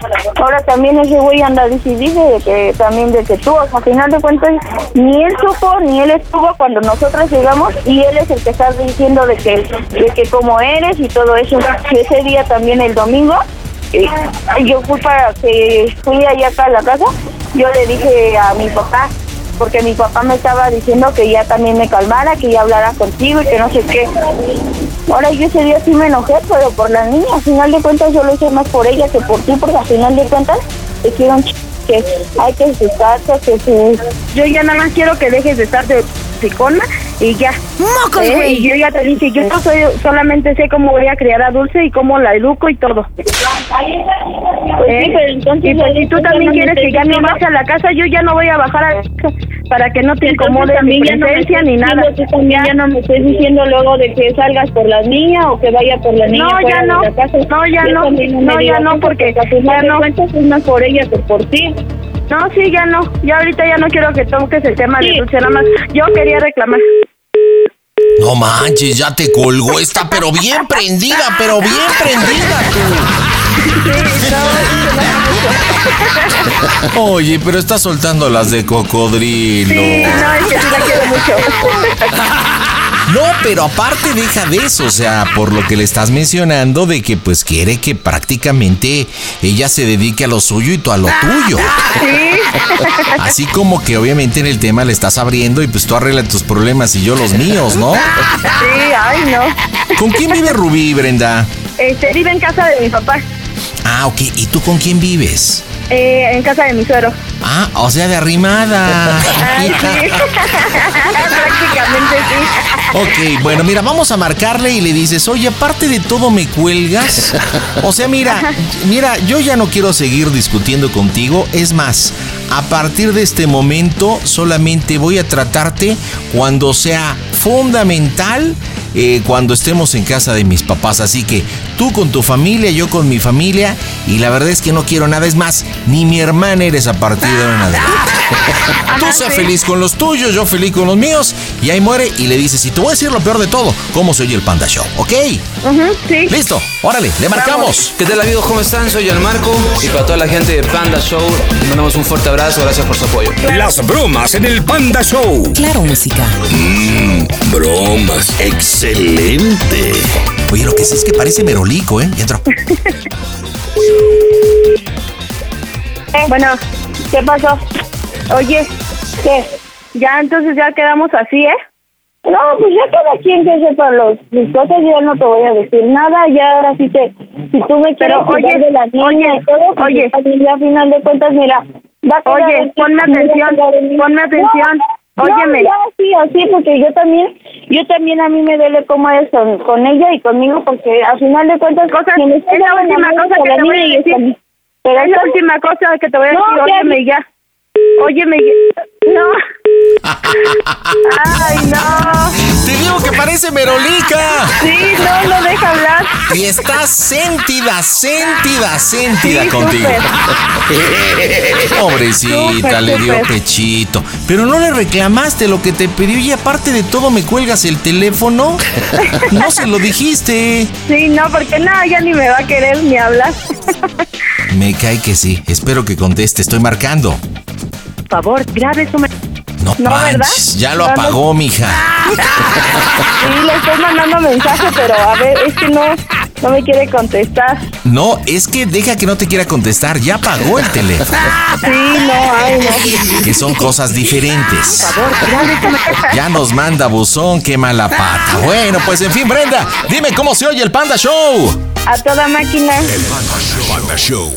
Ahora también ese güey anda dice de que también de que tú, o sea, al final de cuentas, ni él supo ni él estuvo cuando nosotros llegamos y él es el que está diciendo de que, de que como eres y todo eso. Y ese día también el domingo, eh, yo fui para que fui allá acá a la casa, yo le dije a mi papá, porque mi papá me estaba diciendo que ya también me calmara, que ya hablara contigo y que no sé qué. Ahora yo ese día sí me enojé, pero por la niña, al final de cuentas yo lo hice más por ella que por ti, porque al final de cuentas te quiero un ch que hay que estarse, que se... Yo ya nada más quiero que dejes de estar de y ya. ¡Mocos, Eh, güey! y yo ya te dije, yo no soy, solamente sé cómo voy a criar a Dulce y cómo la educo y todo. Eh, y pues si tú también quieres que ya no vas a la casa, yo ya no voy a bajar a la casa para que no te incomode mi presencia ni nada. ya no me estés diciendo luego de que salgas por la niña o que vaya por la niña. No, fuera ya de no. la casa. No, ya no. No, ya no, eso, porque ya no. cuentas es más por ella que por ti. No, sí, ya no. Ya ahorita ya no quiero que toques el tema de Dulce, nada más. Yo quería reclamar. No manches, ya te colgó esta, pero bien prendida, pero bien prendida tú. Oye, pero está soltando las de cocodrilo. Sí, no, es que sí la quiero mucho. No, pero aparte deja de eso, o sea, por lo que le estás mencionando de que pues quiere que prácticamente ella se dedique a lo suyo y tú a lo tuyo. Sí. Así como que obviamente en el tema le estás abriendo y pues tú arreglas tus problemas y yo los míos, ¿no? Sí, ay, no. ¿Con quién vive Rubí, Brenda? Este, vive en casa de mi papá. Ah, ok. ¿Y tú con quién vives? Eh, en casa de mi suero. Ah, o sea, de arrimada. Ay, sí. Prácticamente sí. Ok, bueno, mira, vamos a marcarle y le dices, oye, aparte de todo me cuelgas. O sea, mira, mira, yo ya no quiero seguir discutiendo contigo. Es más, a partir de este momento solamente voy a tratarte cuando sea fundamental. eh, cuando estemos en casa de mis papás. Así que tú con tu familia, yo con mi familia. Y la verdad es que no quiero nada. Es más, ni mi hermana eres a partir de ahora. Tú sé feliz con los tuyos, yo feliz con los míos. Y ahí muere y le dices, y te voy a decir lo peor de todo, cómo se oye el Panda Show, ¿ok? sí. Listo, órale, le marcamos. ¿Qué tal amigos? ¿Cómo están? Soy el Marco y para toda la gente de Panda Show les mandamos un fuerte abrazo, gracias por su apoyo. Las bromas en el Panda Show. Claro, música. Mmm, bromas. Excelente. Oye, lo que sí es que parece merolico, ¿eh? Ya entró. Bueno, ¿qué pasó? Oye, ¿qué? Ya, entonces ya quedamos así, ¿eh? No, pues ya cada quien que sepa los, sus cosas, yo no te voy a decir nada, ya ahora sí te, si tú me quieres Pero, oye, de la niña oye, y todo, pues oye. ya, ya a final de cuentas, mira, va a Oye, ponme atención, ponme atención, No, óyeme. Ya, ya, sí, así, porque yo también, yo también a mí me duele cómo es con, con ella y conmigo, porque al final de cuentas, Cosas, es la última cosa que te voy a decir. Pero Es la última cosa que te voy a No, decir. Óyeme ya. Óyeme ya. No. Ay, no. Te digo que parece merolica. Sí, no lo deja hablar. Y está sentida, sentida, sentida Sí, contigo. Pobrecita, le dio pechito. Pero no le reclamaste lo que te pidió y aparte de todo me cuelgas el teléfono. No se lo dijiste. Sí, no, porque nada, ya ni me va a querer ni hablar. Me cae que sí. Espero que conteste. Estoy marcando. Por favor, grabe su... me- No, No, ¿verdad? manches, ya lo No, no. apagó, mija. Sí, le estoy mandando mensaje, pero a ver, es que no, no me quiere contestar. No, es que deja que no te quiera contestar. Ya apagó el teléfono. Sí, no, ay, no. Que son cosas diferentes. Ya nos manda buzón, qué mala pata. Bueno, pues en fin, Brenda, dime cómo se oye el Panda Show. A toda máquina. Panda Show.